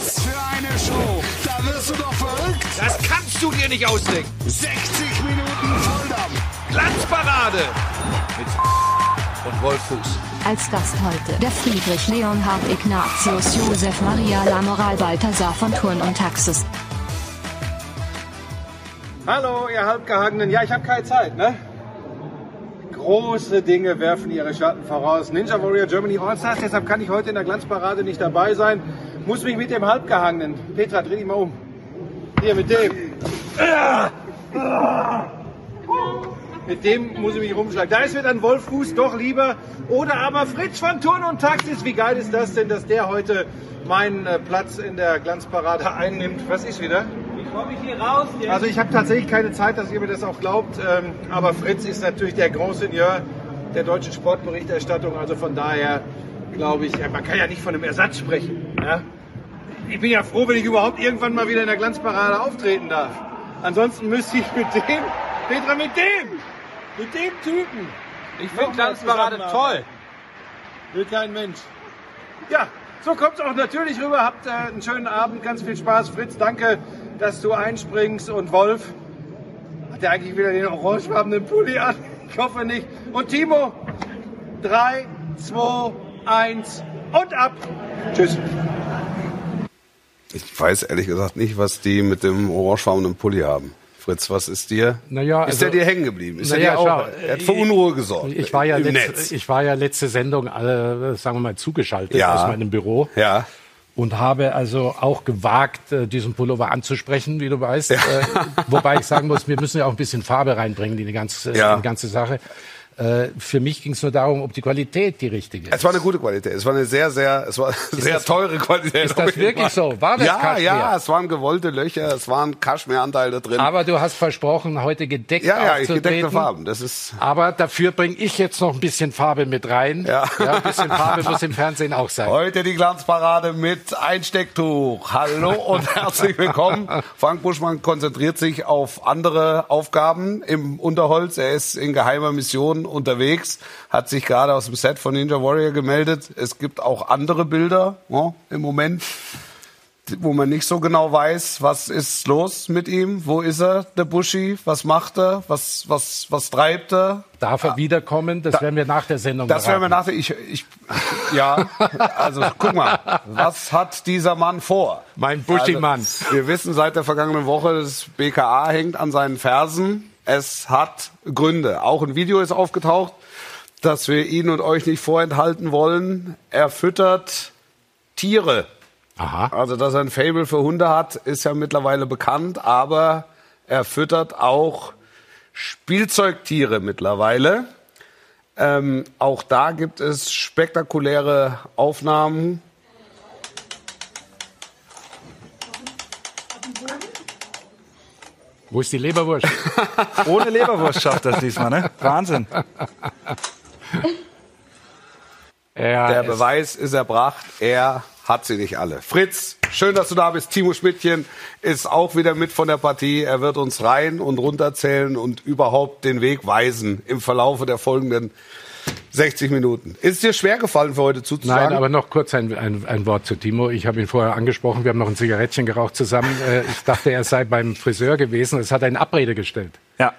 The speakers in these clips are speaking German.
Was für eine Show! Da wirst du doch verrückt! Das kannst du dir nicht ausdenken. 60 Minuten Volldampf! Glanzparade mit und Wolf Fuß. Als Gast heute der Friedrich Leonhard Ignatius Josef Maria Lamoral Balthasar von Thurn und Taxis. Hallo, ihr Halbgehangenen. Ja, ich habe keine Zeit, ne? Große Dinge werfen ihre Schatten voraus. Ninja Warrior Germany All-Stars, deshalb kann ich heute in der Glanzparade nicht dabei sein. Muss mich mit dem Halbgehangenen. Petra, dreh dich mal um. Hier, mit dem. Mit dem muss ich mich rumschlagen. Da ist mir dann Wolf Fuß doch lieber. Oder aber Fritz von Turn und Taxis. Wie geil ist das denn, dass der heute meinen äh, Platz in der Glanzparade einnimmt? Was ist wieder? Komme ich hier raus? Jetzt? Also ich habe tatsächlich keine Zeit, dass ihr mir das auch glaubt. Ähm, aber Fritz ist natürlich der Grand Seigneur der deutschen Sportberichterstattung. Also von daher glaube ich, man kann ja nicht von einem Ersatz sprechen. Ja? Ich bin ja froh, wenn ich überhaupt irgendwann mal wieder in der Glanzparade auftreten darf. Ansonsten müsste ich mit dem, Petra, mit dem, mit dem Typen. ich finde Glanzparade toll. Will kein Mensch. Ja, so kommt es auch natürlich rüber. Habt äh, einen schönen Abend, ganz viel Spaß. Fritz, danke, dass du einspringst. Und Wolf, hat der eigentlich wieder den orangefarbenen Pulli an? Ich hoffe nicht. Und Timo, 3, 2, 1 und ab. Tschüss. Ich weiß ehrlich gesagt nicht, was die mit dem orangefarbenen Pulli haben. Fritz, was ist dir? Naja, ist also- der dir hängen geblieben? Ist Naja, dir auch? er hat für Unruhe gesorgt. Ich war ja, letzt, ich war ja letzte Sendung, äh, sagen wir mal, zugeschaltet Ja. aus meinem Büro Ja. und habe also auch gewagt, äh, diesen Pullover anzusprechen, wie du weißt. Äh, wobei ich sagen muss, wir müssen ja auch ein bisschen Farbe reinbringen in die ganze, Ja. in die ganze Sache. Äh, für mich ging es nur darum, ob die Qualität die richtige ist. Es war eine gute Qualität. Es war eine sehr, sehr, es war sehr das- teure Qualität. ist das wirklich Fall. so? War das ja, Kaschmir? ja, es waren gewollte Löcher, es waren Kaschmiranteile drin. Aber du hast versprochen, heute gedeckt ja, ja, ich gedeckte Farben. Das ist, Aber dafür bringe ich jetzt noch ein bisschen Farbe mit rein. Ja. ein bisschen Farbe muss im Fernsehen auch sein. Heute die Glanzparade mit Einstecktuch. Hallo und herzlich willkommen. Frank Buschmann konzentriert sich auf andere Aufgaben im Unterholz. Er ist in geheimer Mission unterwegs, hat sich gerade aus dem Set von Ninja Warrior gemeldet. Es gibt auch andere Bilder ja, im Moment, wo man nicht so genau weiß, was ist los mit ihm, wo ist er, der Buschi, was macht er, was, was, was treibt er. Darf er wiederkommen? Das werden wir nach der Sendung Das werden wir beraten. nach der, ich, ich, ja, also guck mal, was hat dieser Mann vor? Mein Buschi-Mann. Also, wir wissen seit der vergangenen Woche, das BKA hängt an seinen Fersen. Es hat Gründe. Auch ein Video ist aufgetaucht, das wir Ihnen und euch nicht vorenthalten wollen. Er füttert Tiere. Aha. Also, dass er ein Fable für Hunde hat, ist ja mittlerweile bekannt, aber er füttert auch Spielzeugtiere mittlerweile. Ähm, auch da gibt es spektakuläre Aufnahmen. Wo ist die Leberwurst? Ohne Leberwurst schafft das diesmal, ne? Wahnsinn. ja, Der Beweis ist erbracht, er hat sie nicht alle. Fritz, schön, dass du da bist. Timo Schmidtchen ist auch wieder mit von der Partie. Er wird uns rein und runter zählen und überhaupt den Weg weisen im Verlaufe der folgenden 60 Minuten. Ist es dir schwer gefallen, für heute zuzusagen? Nein, aber noch kurz ein, ein, ein Wort zu Timo. Ich habe ihn vorher angesprochen, wir haben noch ein Zigarettchen geraucht zusammen. Äh, Ich dachte, er sei beim Friseur gewesen. Es hat eine Abrede gestellt. Ja.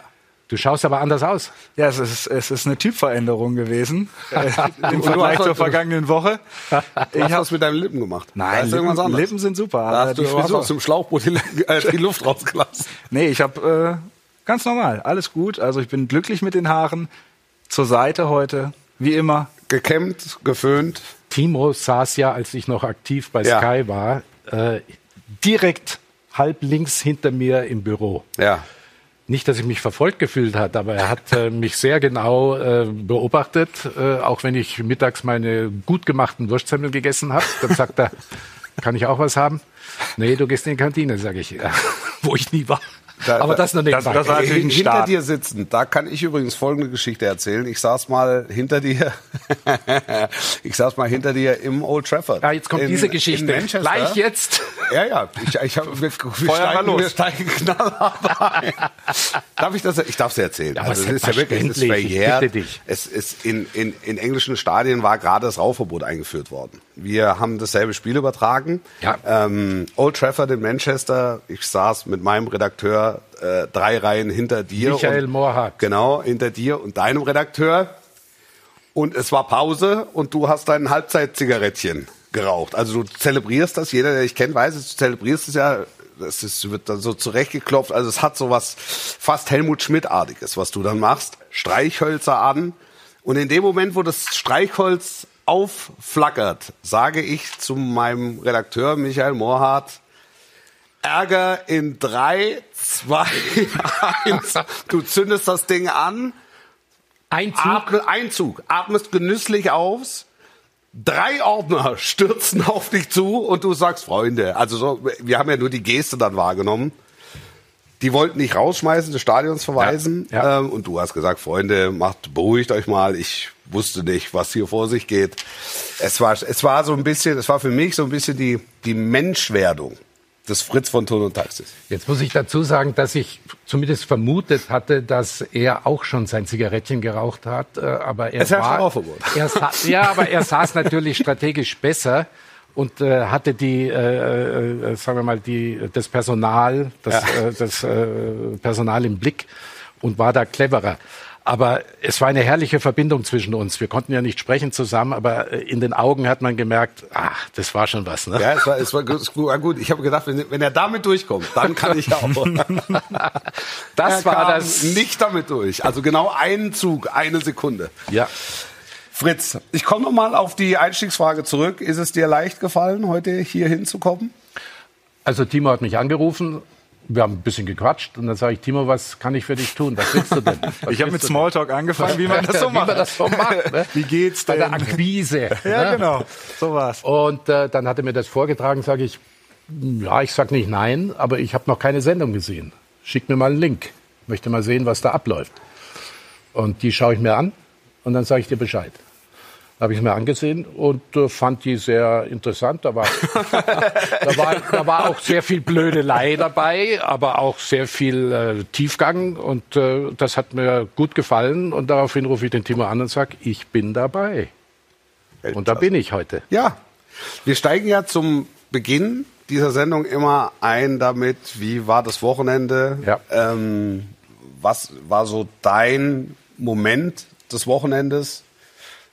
Du schaust aber anders aus. Ja, es ist, es ist eine Typveränderung gewesen äh, im du Vergleich zur vergangenen Woche. Ich hast hab, was mit deinen Lippen gemacht. nein, ist irgendwas Lippen, anderes. Lippen sind super. Da hast du hast aus dem Schlauchboot die, äh, die Luft rausgelassen. Nee, ich habe äh, ganz normal, alles gut. Also ich bin glücklich mit den Haaren. Zur Seite heute, wie immer. Gekämmt, geföhnt. Timo saß ja, als ich noch aktiv bei Ja. Sky war, äh, direkt halb links hinter mir im Büro. Ja. Nicht, dass ich mich verfolgt gefühlt hat, aber er hat äh, mich sehr genau äh, beobachtet, äh, auch wenn ich mittags meine gut gemachten Wurstsemmeln gegessen habe. Dann sagt er, kann ich auch was haben? Nee, du gehst in die Kantine, sage ich, ja, wo ich nie war. Da- Aber das noch nicht. das- das war natürlich ein hinter Start. dir sitzen, da kann ich übrigens folgende Geschichte erzählen. Ich saß mal hinter dir, ich saß mal hinter dir im Old Trafford. ja, jetzt kommt in, diese Geschichte. Gleich jetzt. Ja, ja, ich, ich hab, wir, wir, Feuer mal steigen, los. wir steigen knallhart ein. Darf ich das? Ich darf es erzählen. Ja, also es ist ja wirklich, es ist verjährt. Es ist in, in, in englischen Stadien war gerade das Rauchverbot eingeführt worden. Wir haben dasselbe Spiel übertragen. Ja. Ähm, Old Trafford in Manchester. Ich saß mit meinem Redakteur äh, drei Reihen hinter dir. Michael und, Mohrhardt. Genau, hinter dir und deinem Redakteur. Und es war Pause und du hast dein Halbzeitzigarettchen geraucht. Also du zelebrierst das, jeder, der dich kennt, weiß es, du zelebrierst es ja, es ist, wird dann so zurechtgeklopft. Also es hat so was fast Helmut Schmidt-artiges, was du dann machst. Streichhölzer an. Und in dem Moment, wo das Streichholz aufflackert, sage ich zu meinem Redakteur Michael Mohrhardt, Ärger in drei, zwei, eins. Du zündest das Ding an, Einzug. Atme, Einzug, atmest genüsslich aus. Drei Ordner stürzen auf dich zu und du sagst, Freunde, also so, wir haben ja nur die Geste dann wahrgenommen. Die wollten nicht rausschmeißen, des Stadions verweisen. Ja, ja. Ähm, und du hast gesagt, Freunde, macht, beruhigt euch mal. Ich wusste nicht, was hier vor sich geht. Es war, es war so ein bisschen, es war für mich so ein bisschen die, die Menschwerdung des Fritz von Ton und Taxis. Jetzt muss ich dazu sagen, dass ich zumindest vermutet hatte, dass er auch schon sein Zigarettchen geraucht hat, äh, aber er Es war, er sa ja, aber er saß natürlich strategisch besser und äh, hatte die, äh, äh, sagen wir mal, die, das Personal, das, äh, das äh, Personal im Blick und war da cleverer. Aber es war eine herrliche Verbindung zwischen uns. Wir konnten ja nicht sprechen zusammen, aber äh, in den Augen hat man gemerkt, ach, das war schon was. Ne? Ja, es war, es war gut. war gut. Ich habe gedacht, wenn, wenn er damit durchkommt, dann kann ich auch. das er war das. nicht damit durch. Also genau einen Zug, eine Sekunde. Ja. Fritz, ich komme noch mal auf die Einstiegsfrage zurück. Ist es dir leicht gefallen, heute hier hinzukommen? Also Timo hat mich angerufen, wir haben ein bisschen gequatscht und dann sage ich, Timo, was kann ich für dich tun? Was willst du denn? Was Ich habe mit Smalltalk angefangen, wie man das so Wie macht. man das so macht. Ne? Wie geht's Bei der denn? Akquise. Ja, ne? genau. So war's. Und äh, dann hat er mir das vorgetragen, sage ich, ja, ich sag nicht nein, aber ich habe noch keine Sendung gesehen. Schick mir mal einen Link. Möchte mal sehen, was da abläuft. Und die schaue ich mir an und dann sage ich dir Bescheid. Habe ich es mir angesehen und äh, fand die sehr interessant. Da war, da, war, da war auch sehr viel Blödelei dabei, aber auch sehr viel äh, Tiefgang. Und äh, das hat mir gut gefallen. Und daraufhin rufe ich den Timo an und sage, ich bin dabei. Und da bin ich heute. Ja. Wir steigen ja zum Beginn dieser Sendung immer ein damit, wie war das Wochenende? Ja. Ähm, was war so dein Moment des Wochenendes?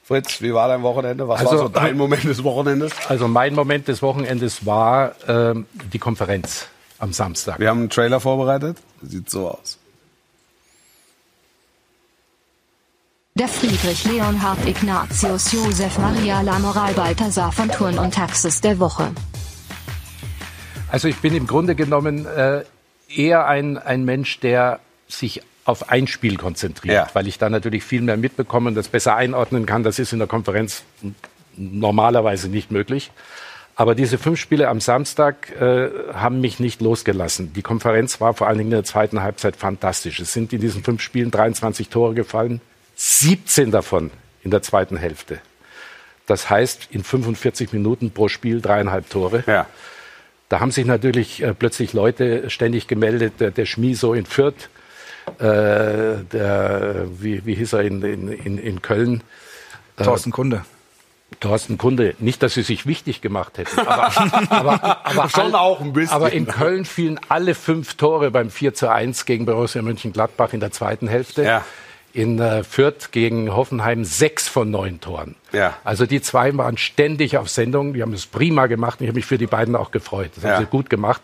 Fritz, wie war dein Wochenende? Was war Also, so dein Moment des Wochenendes? Also mein Moment des Wochenendes war ähm, die Konferenz am Samstag. Wir haben einen Trailer vorbereitet. Sieht so aus. Der Friedrich Leonhard Ignatius Josef Maria Lamoral Balthasar von Turn und Taxis der Woche. Also ich bin im Grunde genommen äh, eher ein, ein Mensch, der sich auf ein Spiel konzentriert, Ja. weil ich da natürlich viel mehr mitbekomme und das besser einordnen kann. Das ist in der Konferenz normalerweise nicht möglich. Aber diese fünf Spiele am Samstag äh, haben mich nicht losgelassen. Die Konferenz war vor allen Dingen in der zweiten Halbzeit fantastisch. Es sind in diesen fünf Spielen 23 Tore gefallen, 17 davon in der zweiten Hälfte. Das heißt, in 45 Minuten pro Spiel dreieinhalb Tore. Ja. Da haben sich natürlich äh, plötzlich Leute ständig gemeldet, der, der Schmieso in Fürth, der, wie, wie hieß er in, in, in, in Köln, Thorsten Kunde. Thorsten Kunde. Nicht, dass sie sich wichtig gemacht hätten, aber, aber, aber Schon auch ein bisschen. Aber in Köln fielen alle fünf Tore beim 4 zu 1 gegen Borussia Mönchengladbach in der zweiten Hälfte. Ja. In äh, Fürth gegen Hoffenheim sechs von neun Toren. Ja. Also die zwei waren ständig auf Sendung. Die haben es prima gemacht. Ich habe mich für die beiden auch gefreut. Das Ja. haben sie gut gemacht.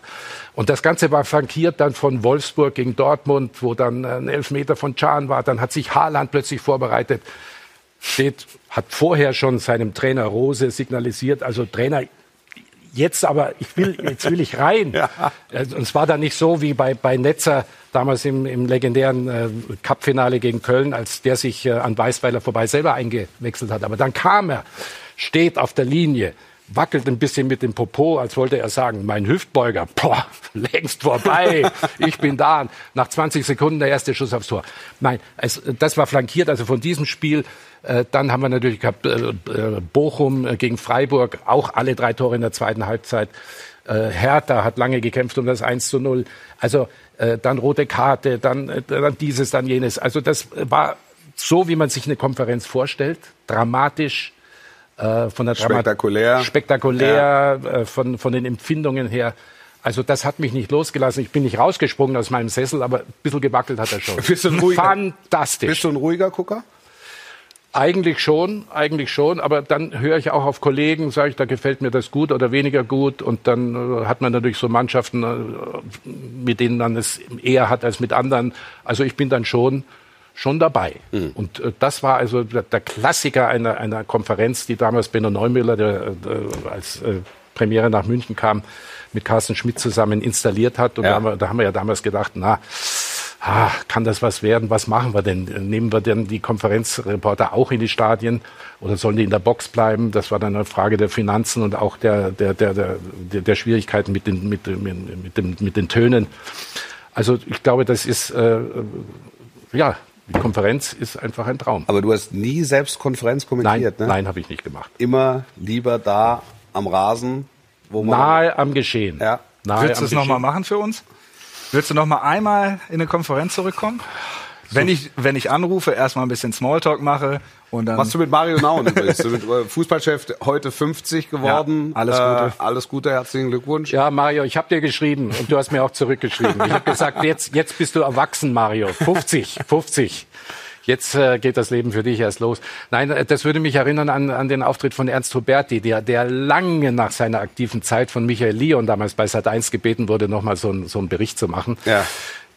Und das Ganze war flankiert dann von Wolfsburg gegen Dortmund, wo dann ein Elfmeter von Can war. Dann hat sich Haaland plötzlich vorbereitet. Steht, hat vorher schon seinem Trainer Rose signalisiert, also Trainer, jetzt aber, ich will, jetzt will ich rein. Ja. Und es war dann nicht so wie bei, bei Netzer damals im, im legendären äh, Cup-Finale gegen Köln, als der sich äh, an Weißweiler vorbei selber eingewechselt hat. Aber dann kam er, steht auf der Linie, wackelt ein bisschen mit dem Popo, als wollte er sagen, mein Hüftbeuger, boah, längst vorbei, ich bin da. Nach 20 Sekunden der erste Schuss aufs Tor. Nein, es, das war flankiert, also von diesem Spiel. Äh, dann haben wir natürlich gehabt äh, äh, Bochum gegen Freiburg, auch alle drei Tore in der zweiten Halbzeit. Hertha hat lange gekämpft um das 1 zu 0. Also dann rote Karte, dann, dann dieses, dann jenes. Also das war so, wie man sich eine Konferenz vorstellt, dramatisch, äh, von der Dramat Spektakulär. spektakulär, äh, von, von den Empfindungen her. Also das hat mich nicht losgelassen. Ich bin nicht rausgesprungen aus meinem Sessel, aber ein bisschen gewackelt hat er schon. Bist du ein ruhiger- Fantastisch. Bist du ein ruhiger Gucker? Eigentlich schon, eigentlich schon, aber dann höre ich auch auf Kollegen, sage ich, da gefällt mir das gut oder weniger gut und dann äh, hat man natürlich so Mannschaften, äh, mit denen man es eher hat als mit anderen. Also ich bin dann schon schon dabei. Und äh, das war also der, der Klassiker einer, einer Konferenz, die damals Benno Neumüller, der äh, als äh, Premiere nach München kam, mit Carsten Schmidt zusammen installiert hat. Und Ja. da, haben wir, da haben wir ja damals gedacht, na, ah, kann das was werden? Was machen wir denn? Nehmen wir denn die Konferenzreporter auch in die Stadien oder sollen die in der Box bleiben? Das war dann eine Frage der Finanzen und auch der, der, der, der, der, Schwierigkeiten mit den, mit, dem- mit, dem, mit den Tönen. Also ich glaube, das ist, äh, ja, die Konferenz ist einfach ein Traum. Aber du hast nie selbst Konferenz Nein, kommentiert, ne? nein, habe ich nicht gemacht. Immer lieber da am Rasen, wo man. Nahe am Geschehen. Ja. Nahe Willst du es nochmal machen für uns? Willst du nochmal einmal in eine Konferenz zurückkommen? Wenn ich, wenn ich anrufe, erstmal ein bisschen Smalltalk mache und dann. Was du mit Mario Nauen übrigens? Du bist äh, Fußballchef heute 50 geworden. Ja, alles Gute. Äh, alles Gute, herzlichen Glückwunsch. Ja, Mario, ich habe dir geschrieben und du hast mir auch zurückgeschrieben. Ich habe gesagt, jetzt, jetzt bist du erwachsen, Mario. 50, 50. Jetzt äh, geht das Leben für dich erst los. Nein, äh, das würde mich erinnern an, an den Auftritt von Ernst Huberti, der, der lange nach seiner aktiven Zeit von Michael Leon damals bei Sat1 gebeten wurde, nochmal so, ein- so einen Bericht zu machen. Ja.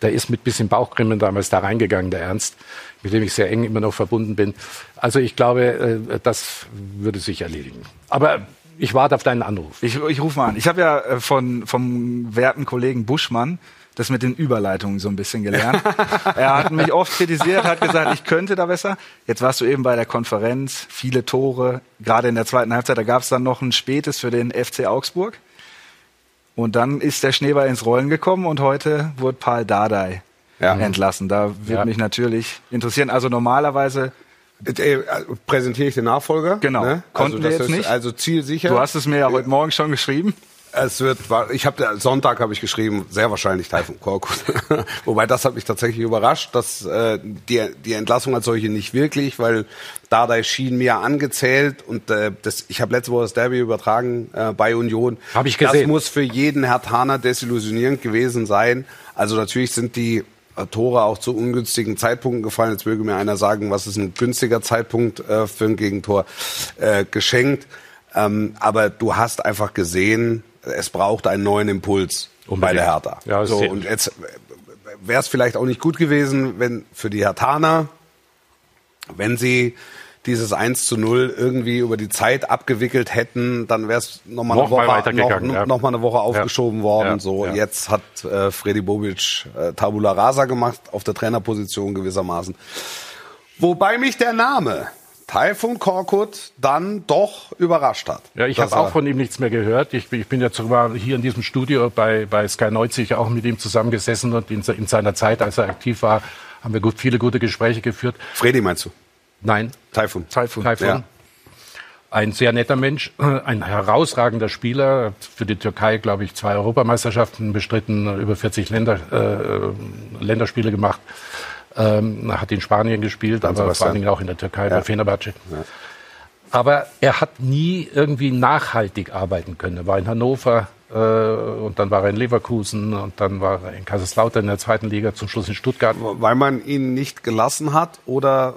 Der ist mit bisschen Bauchgrimmen damals da reingegangen, der Ernst, mit dem ich sehr eng immer noch verbunden bin. Also ich glaube, äh, das würde sich erledigen. Aber ich warte auf deinen Anruf. Ich, ich rufe mal an. Ich habe ja äh, von, vom werten Kollegen Buschmann das mit den Überleitungen so ein bisschen gelernt. er hat mich oft kritisiert, hat gesagt, ich könnte da besser. Jetzt warst du eben bei der Konferenz, viele Tore, gerade in der zweiten Halbzeit, da gab es dann noch ein spätes für den FC Augsburg. Und dann ist der Schneeball ins Rollen gekommen und heute wurde Paul Dardai Ja. entlassen. Da würde Ja. mich natürlich interessieren. Also normalerweise, Äh, äh, präsentiere ich den Nachfolger. Genau. Ne? Konnten also, wir das jetzt ist nicht. Also zielsicher. du hast es mir ja heute Morgen schon geschrieben. Es wird, ich habe Sonntag habe ich geschrieben, sehr wahrscheinlich Taifun Korkut. Wobei das hat mich tatsächlich überrascht, dass äh, die, die Entlassung als solche nicht wirklich, weil Dardai schien mir angezählt und äh, das, ich habe letzte Woche das Derby übertragen äh, bei Union. Hab ich Das gesehen. muss für jeden Hertaner desillusionierend gewesen sein. Also natürlich sind die äh, Tore auch zu ungünstigen Zeitpunkten gefallen. Jetzt möge mir einer sagen, was ist ein günstiger Zeitpunkt äh, für ein Gegentor äh, geschenkt. Ähm, aber du hast einfach gesehen, es braucht einen neuen Impuls bei Unbedingt. der Hertha. Ja, so, und jetzt wäre es vielleicht auch nicht gut gewesen, wenn für die Hertaner, wenn sie dieses 1 zu 0 irgendwie über die Zeit abgewickelt hätten, dann wäre es nochmal eine Noch Woche, noch, ja. noch mal eine Woche aufgeschoben worden. Ja, so, ja. jetzt hat äh, Freddy Bobic äh, Tabula Rasa gemacht auf der Trainerposition gewissermaßen. Wobei mich der Name Taifun Korkut dann doch überrascht hat. Ja, ich habe auch von ihm nichts mehr gehört. Ich, bin- ich bin jetzt sogar hier in diesem Studio bei, bei Sky 90 auch mit ihm zusammengesessen und in, in seiner Zeit, als er aktiv war, haben wir gut, viele gute Gespräche geführt. Freddy meinst du? Nein, Taifun. Taifun. Taifun. Ja. Ein sehr netter Mensch, ein herausragender Spieler, hat für die Türkei, glaube ich, zwei Europameisterschaften bestritten, über 40 Länder, äh, Länderspiele gemacht, ähm, hat in Spanien gespielt, aber vor allen Dingen auch in der Türkei bei Fenerbahce. Aber er hat nie irgendwie nachhaltig arbeiten können. Er war in Hannover äh, und dann war er in Leverkusen und dann war er in Kaiserslautern in der zweiten Liga, zum Schluss in Stuttgart. Weil man ihn nicht gelassen hat oder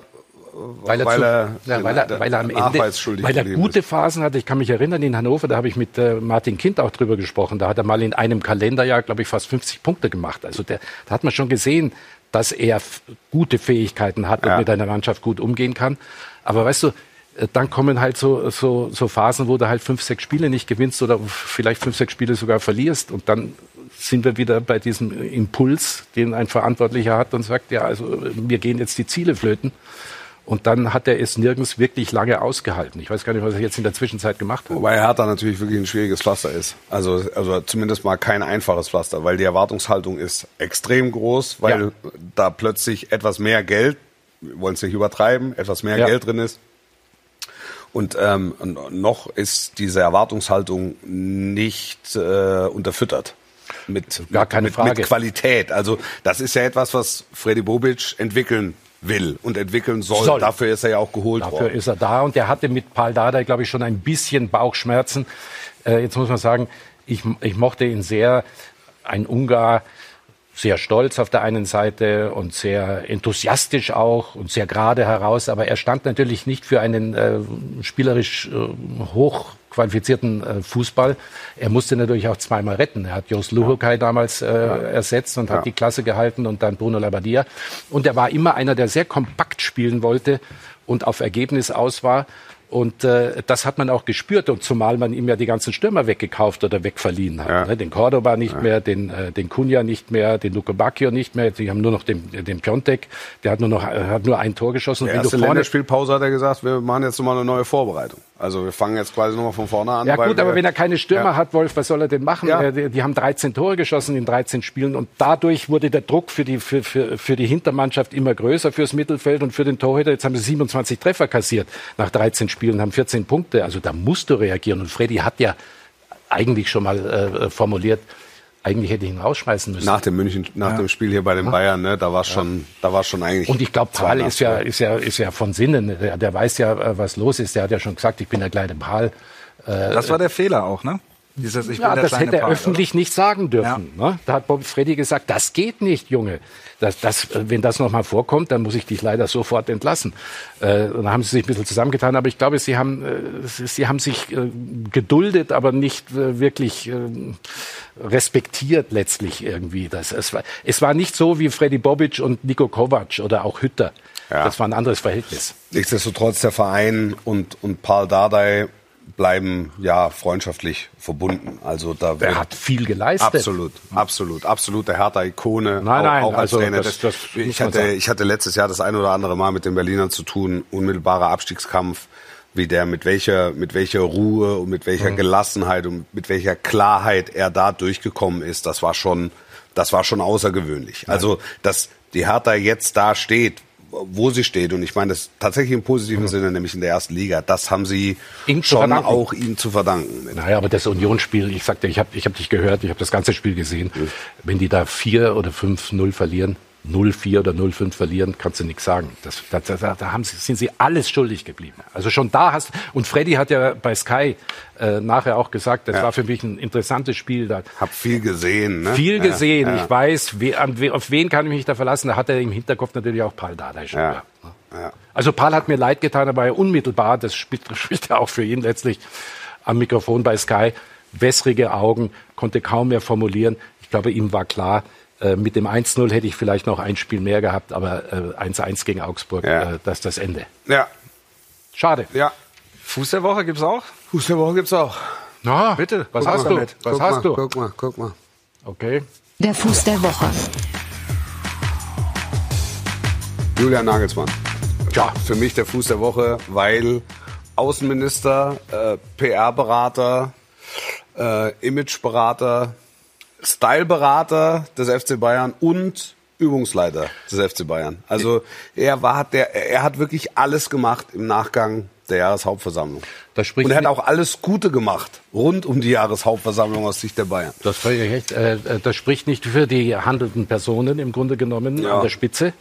weil er, weil zu, er- ja, weil er, weil er am Ende, weil er gute ist. Phasen hatte. Ich kann mich erinnern, in Hannover, da habe ich mit äh, Martin Kind auch drüber gesprochen. Da hat er mal in einem Kalenderjahr, glaube ich, fast 50 Punkte gemacht. Also der, da hat man schon gesehen, dass er gute Fähigkeiten hat und Ja. mit einer Mannschaft gut umgehen kann. Aber weißt du, äh, dann kommen halt so, so, so Phasen, wo du halt fünf, sechs Spiele nicht gewinnst oder vielleicht fünf, sechs Spiele sogar verlierst. Und dann sind wir wieder bei diesem Impuls, den ein Verantwortlicher hat und sagt, ja, also mir gehen jetzt die Ziele flöten. Und dann hat er es nirgends wirklich lange ausgehalten. Ich weiß gar nicht, was er jetzt in der Zwischenzeit gemacht hat. Wobei Hertha natürlich wirklich ein schwieriges Pflaster ist. Also, also zumindest mal kein einfaches Pflaster, weil die Erwartungshaltung ist extrem groß, weil Ja. da plötzlich etwas mehr Geld, wir wollen es nicht übertreiben, etwas mehr Ja. Geld drin ist. Und ähm, noch ist diese Erwartungshaltung nicht äh, unterfüttert. Mit, Gar keine mit, Frage. mit Qualität. Also das ist ja etwas, was Freddy Bobic entwickeln will und entwickeln soll. Soll. Dafür ist er ja auch geholt Dafür worden. ist er da und der hatte mit Paul Dardai, glaube ich, schon ein bisschen Bauchschmerzen. Äh, jetzt muss man sagen, ich, ich mochte ihn sehr, ein Ungar, sehr stolz auf der einen Seite und sehr enthusiastisch auch und sehr gerade heraus, aber er stand natürlich nicht für einen äh, spielerisch äh, hochqualifizierten äh, Fußball. Er musste natürlich auch zweimal retten. Er hat Jos Luhukai damals äh, ersetzt und hat die Klasse gehalten und dann Bruno Labbadia. Und er war immer einer, der sehr kompakt spielen wollte und auf Ergebnis aus war. Und äh, das hat man auch gespürt, und zumal man ihm ja die ganzen Stürmer weggekauft oder wegverliehen hat. Ja. Ne? Den Cordoba nicht mehr, den, äh, den Cunha nicht mehr, den Luke Bacchio nicht mehr. Die haben nur noch den, den Piontek, der hat nur noch äh, hat nur ein Tor geschossen. Der erste Länderspielpause hat er gesagt, wir machen jetzt nochmal eine neue Vorbereitung. Also wir fangen jetzt quasi nochmal von vorne an. ja gut, wir, aber wenn er keine Stürmer Ja. hat, Wolf, was soll er denn machen? Ja. Äh, Die, die haben 13 Tore geschossen in 13 Spielen und dadurch wurde der Druck für die, für, für, für die Hintermannschaft immer größer, fürs Mittelfeld und für den Torhüter. Jetzt haben sie 27 Treffer kassiert nach 13 Spielen, haben 14 Punkte. Also da musst du reagieren. Und Freddy hat ja eigentlich schon mal äh, formuliert, eigentlich hätte ich ihn rausschmeißen müssen. nach dem München, nach dem Spiel hier bei den Bayern, ne, da war schon, da war schon eigentlich. Und ich glaube, Paul ist ja, ist ja, ist ja von Sinnen. Der, der weiß ja, äh, was los ist. Der hat ja schon gesagt, ich bin der kleine Paul. Das war der Fehler auch, ne? Dieses, ich bin Ja, der das hätte er Paul, öffentlich nicht sagen dürfen. Ne? Da hat Bob Freddy gesagt, das geht nicht, Junge. Das, das, wenn das nochmal vorkommt, dann muss ich dich leider sofort entlassen. Äh, dann haben sie sich ein bisschen zusammengetan, aber ich glaube, sie haben, äh, sie haben sich äh, geduldet, aber nicht äh, wirklich äh, respektiert letztlich irgendwie. Das, es, war, es war nicht so wie Freddy Bobic und Niko Kovac oder auch Hütter. Ja. Das war ein anderes Verhältnis. Nichtsdestotrotz der Verein und und Paul Dardai bleiben ja freundschaftlich verbunden. Also da Er wird- hat viel geleistet. Absolut, absolut, absolut der Hertha-Ikone. Nein, nein, auch, auch als also Trainer. das- das ich, hatte, ich hatte letztes Jahr das ein oder andere Mal mit den Berlinern zu tun, unmittelbarer Abstiegskampf, wie der mit welcher, mit welcher Ruhe und mit Mhm. welcher Gelassenheit und mit welcher Klarheit er da durchgekommen ist. Das war schon, das war schon außergewöhnlich. Also, dass die Hertha jetzt da steht, wo sie steht, und ich meine das tatsächlich im positiven Sinne, nämlich in der ersten Liga, das haben sie Mhm. Ihm schon auch ihm zu verdanken. Naja, aber das Unionsspiel, ich sagte, ich habe ich hab dich gehört, ich habe das ganze Spiel gesehen. Wenn die da 4 oder 5-0 verlieren, 0-4 oder 0-5 verlieren, kannst du nichts sagen. Das, da, da, da haben sie, sind sie alles schuldig geblieben. Also schon da hast und Freddy hat ja bei Sky äh, nachher auch gesagt, das Ja. war für mich ein interessantes Spiel. Da Hab viel gesehen. Ne? viel Ja, gesehen. ja. Ich weiß, we, an, we, auf wen kann ich mich da verlassen. Da hat er im Hinterkopf natürlich auch Paul Dardai schon. Ja. Ja. Also Paul hat mir leid getan, aber er unmittelbar, das spielt, spielt ja auch für ihn letztlich am Mikrofon bei Sky, wässrige Augen, konnte kaum mehr formulieren. Ich glaube, ihm war klar, äh, mit dem 1-0 hätte ich vielleicht noch ein Spiel mehr gehabt, aber äh, 1-1 gegen Augsburg, Ja. äh, das ist das Ende. Ja, Schade. ja. Fuß der Woche gibt's auch? Fuß der Woche gibt's auch. Na, Bitte, was guck hast mal du? mit. Was guck hast mal, du? Guck mal, guck mal. Okay. Der Fuß der Woche. Julian Nagelsmann. Ja, Für mich der Fuß der Woche, weil Außenminister, äh, PR-Berater, äh, Imageberater, Styleberater des FC Bayern und Übungsleiter des FC Bayern. Also er war der, er hat wirklich alles gemacht im Nachgang der Jahreshauptversammlung. Und er hat auch alles Gute gemacht rund um die Jahreshauptversammlung aus Sicht der Bayern. Das. Äh, äh, das spricht nicht für die handelnden Personen im Grunde genommen Ja. an der Spitze.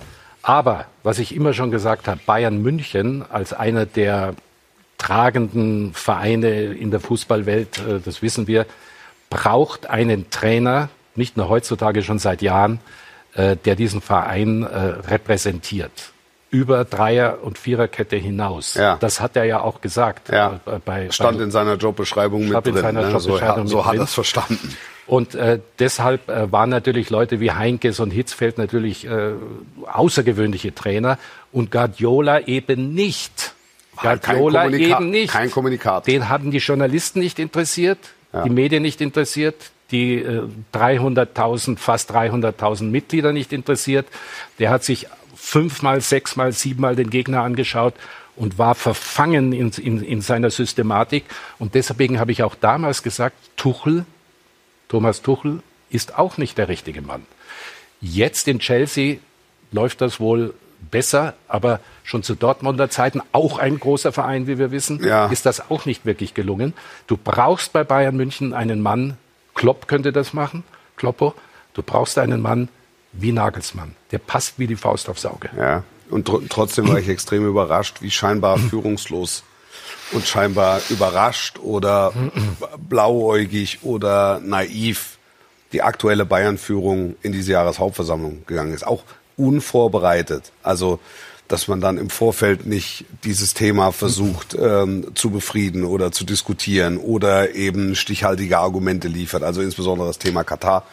Aber was ich immer schon gesagt habe, Bayern München als einer der tragenden Vereine in der Fußballwelt, äh, das wissen wir, braucht einen Trainer, nicht nur heutzutage schon seit Jahren, äh, der diesen Verein äh, repräsentiert. Über Dreier- und Viererkette hinaus. Ja. Das hat er ja auch gesagt. Ja, äh, bei, stand bei, in seiner Jobbeschreibung mit Stand in drin. seiner ne? so Jobbeschreibung so mit hat drin. er es verstanden. Und äh, deshalb äh, waren natürlich Leute wie Heinkes und Hitzfeld natürlich äh, außergewöhnliche Trainer und Guardiola eben nicht. Guardiola eben nicht. kein Kommunikator. Den haben die Journalisten nicht interessiert, Ja. die Medien nicht interessiert, die äh, 300.000, fast 300.000 Mitglieder nicht interessiert. Der hat sich fünfmal, sechsmal, siebenmal den Gegner angeschaut und war verfangen in, in, in seiner Systematik. Und deswegen habe ich auch damals gesagt, Tuchel, Thomas Tuchel, ist auch nicht der richtige Mann. Jetzt in Chelsea läuft das wohl besser, aber schon zu Dortmunder Zeiten, auch ein großer Verein, wie wir wissen, Ja. ist das auch nicht wirklich gelungen. Du brauchst bei Bayern München einen Mann, Klopp könnte das machen, Kloppo, du brauchst einen Mann wie Nagelsmann. Der passt wie die Faust aufs Auge. Ja. Und tr trotzdem war ich extrem überrascht, wie scheinbar führungslos und scheinbar überrascht oder blauäugig oder naiv die aktuelle Bayern-Führung in diese Jahreshauptversammlung gegangen ist. Auch unvorbereitet. Also, dass man dann im Vorfeld nicht dieses Thema versucht ähm, zu befrieden oder zu diskutieren oder eben stichhaltige Argumente liefert. Also insbesondere das Thema Katar.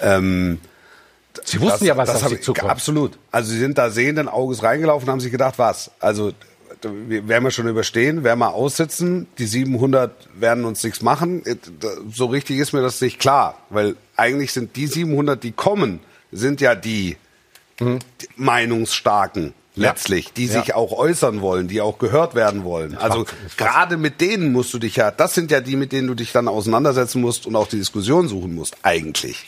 Ähm, Sie wussten ja, was auf hab sie ich- zukommt. Absolut. Also sie sind da sehenden Auges reingelaufen und haben sich gedacht, was? Also wir werden wir schon überstehen, werden wir aussitzen, die 700 werden uns nichts machen. So richtig ist mir das nicht klar, weil eigentlich sind die 700, die kommen, sind ja die, Mhm. die Meinungsstarken letztlich, die sich auch äußern wollen, die auch gehört werden wollen. Also gerade mit denen musst du dich ja, das sind ja die, mit denen du dich dann auseinandersetzen musst und auch die Diskussion suchen musst, eigentlich.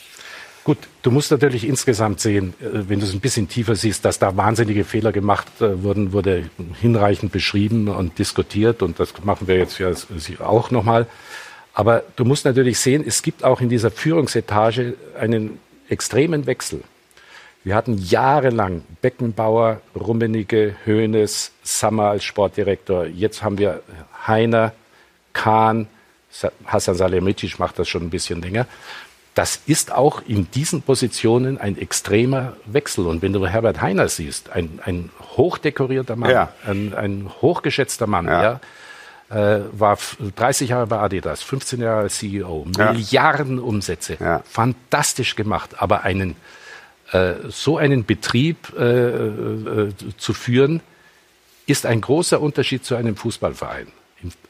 Gut, du musst natürlich insgesamt sehen, äh, wenn du es ein bisschen tiefer siehst, dass da wahnsinnige Fehler gemacht äh, wurden, wurde hinreichend beschrieben und diskutiert und das machen wir jetzt ja auch nochmal. Aber du musst natürlich sehen, es gibt auch in dieser Führungsetage einen extremen Wechsel. Wir hatten jahrelang Beckenbauer, Rummenigge, Hoeneß, Sammer als Sportdirektor. Jetzt haben wir Heiner, Kahn, Sa- Hassan Salihamidzic macht das schon ein bisschen länger. Das ist auch in diesen Positionen ein extremer Wechsel. Und wenn du Herbert Heiner siehst, ein, ein hochdekorierter Mann, Ja. ein, ein hochgeschätzter Mann, Ja. ja, äh, war f- 30 Jahre bei Adidas, 15 Jahre als CEO, Ja. Milliarden Umsätze, Ja. fantastisch gemacht, aber einen so einen Betrieb äh, äh, zu führen, ist ein großer Unterschied zu einem Fußballverein.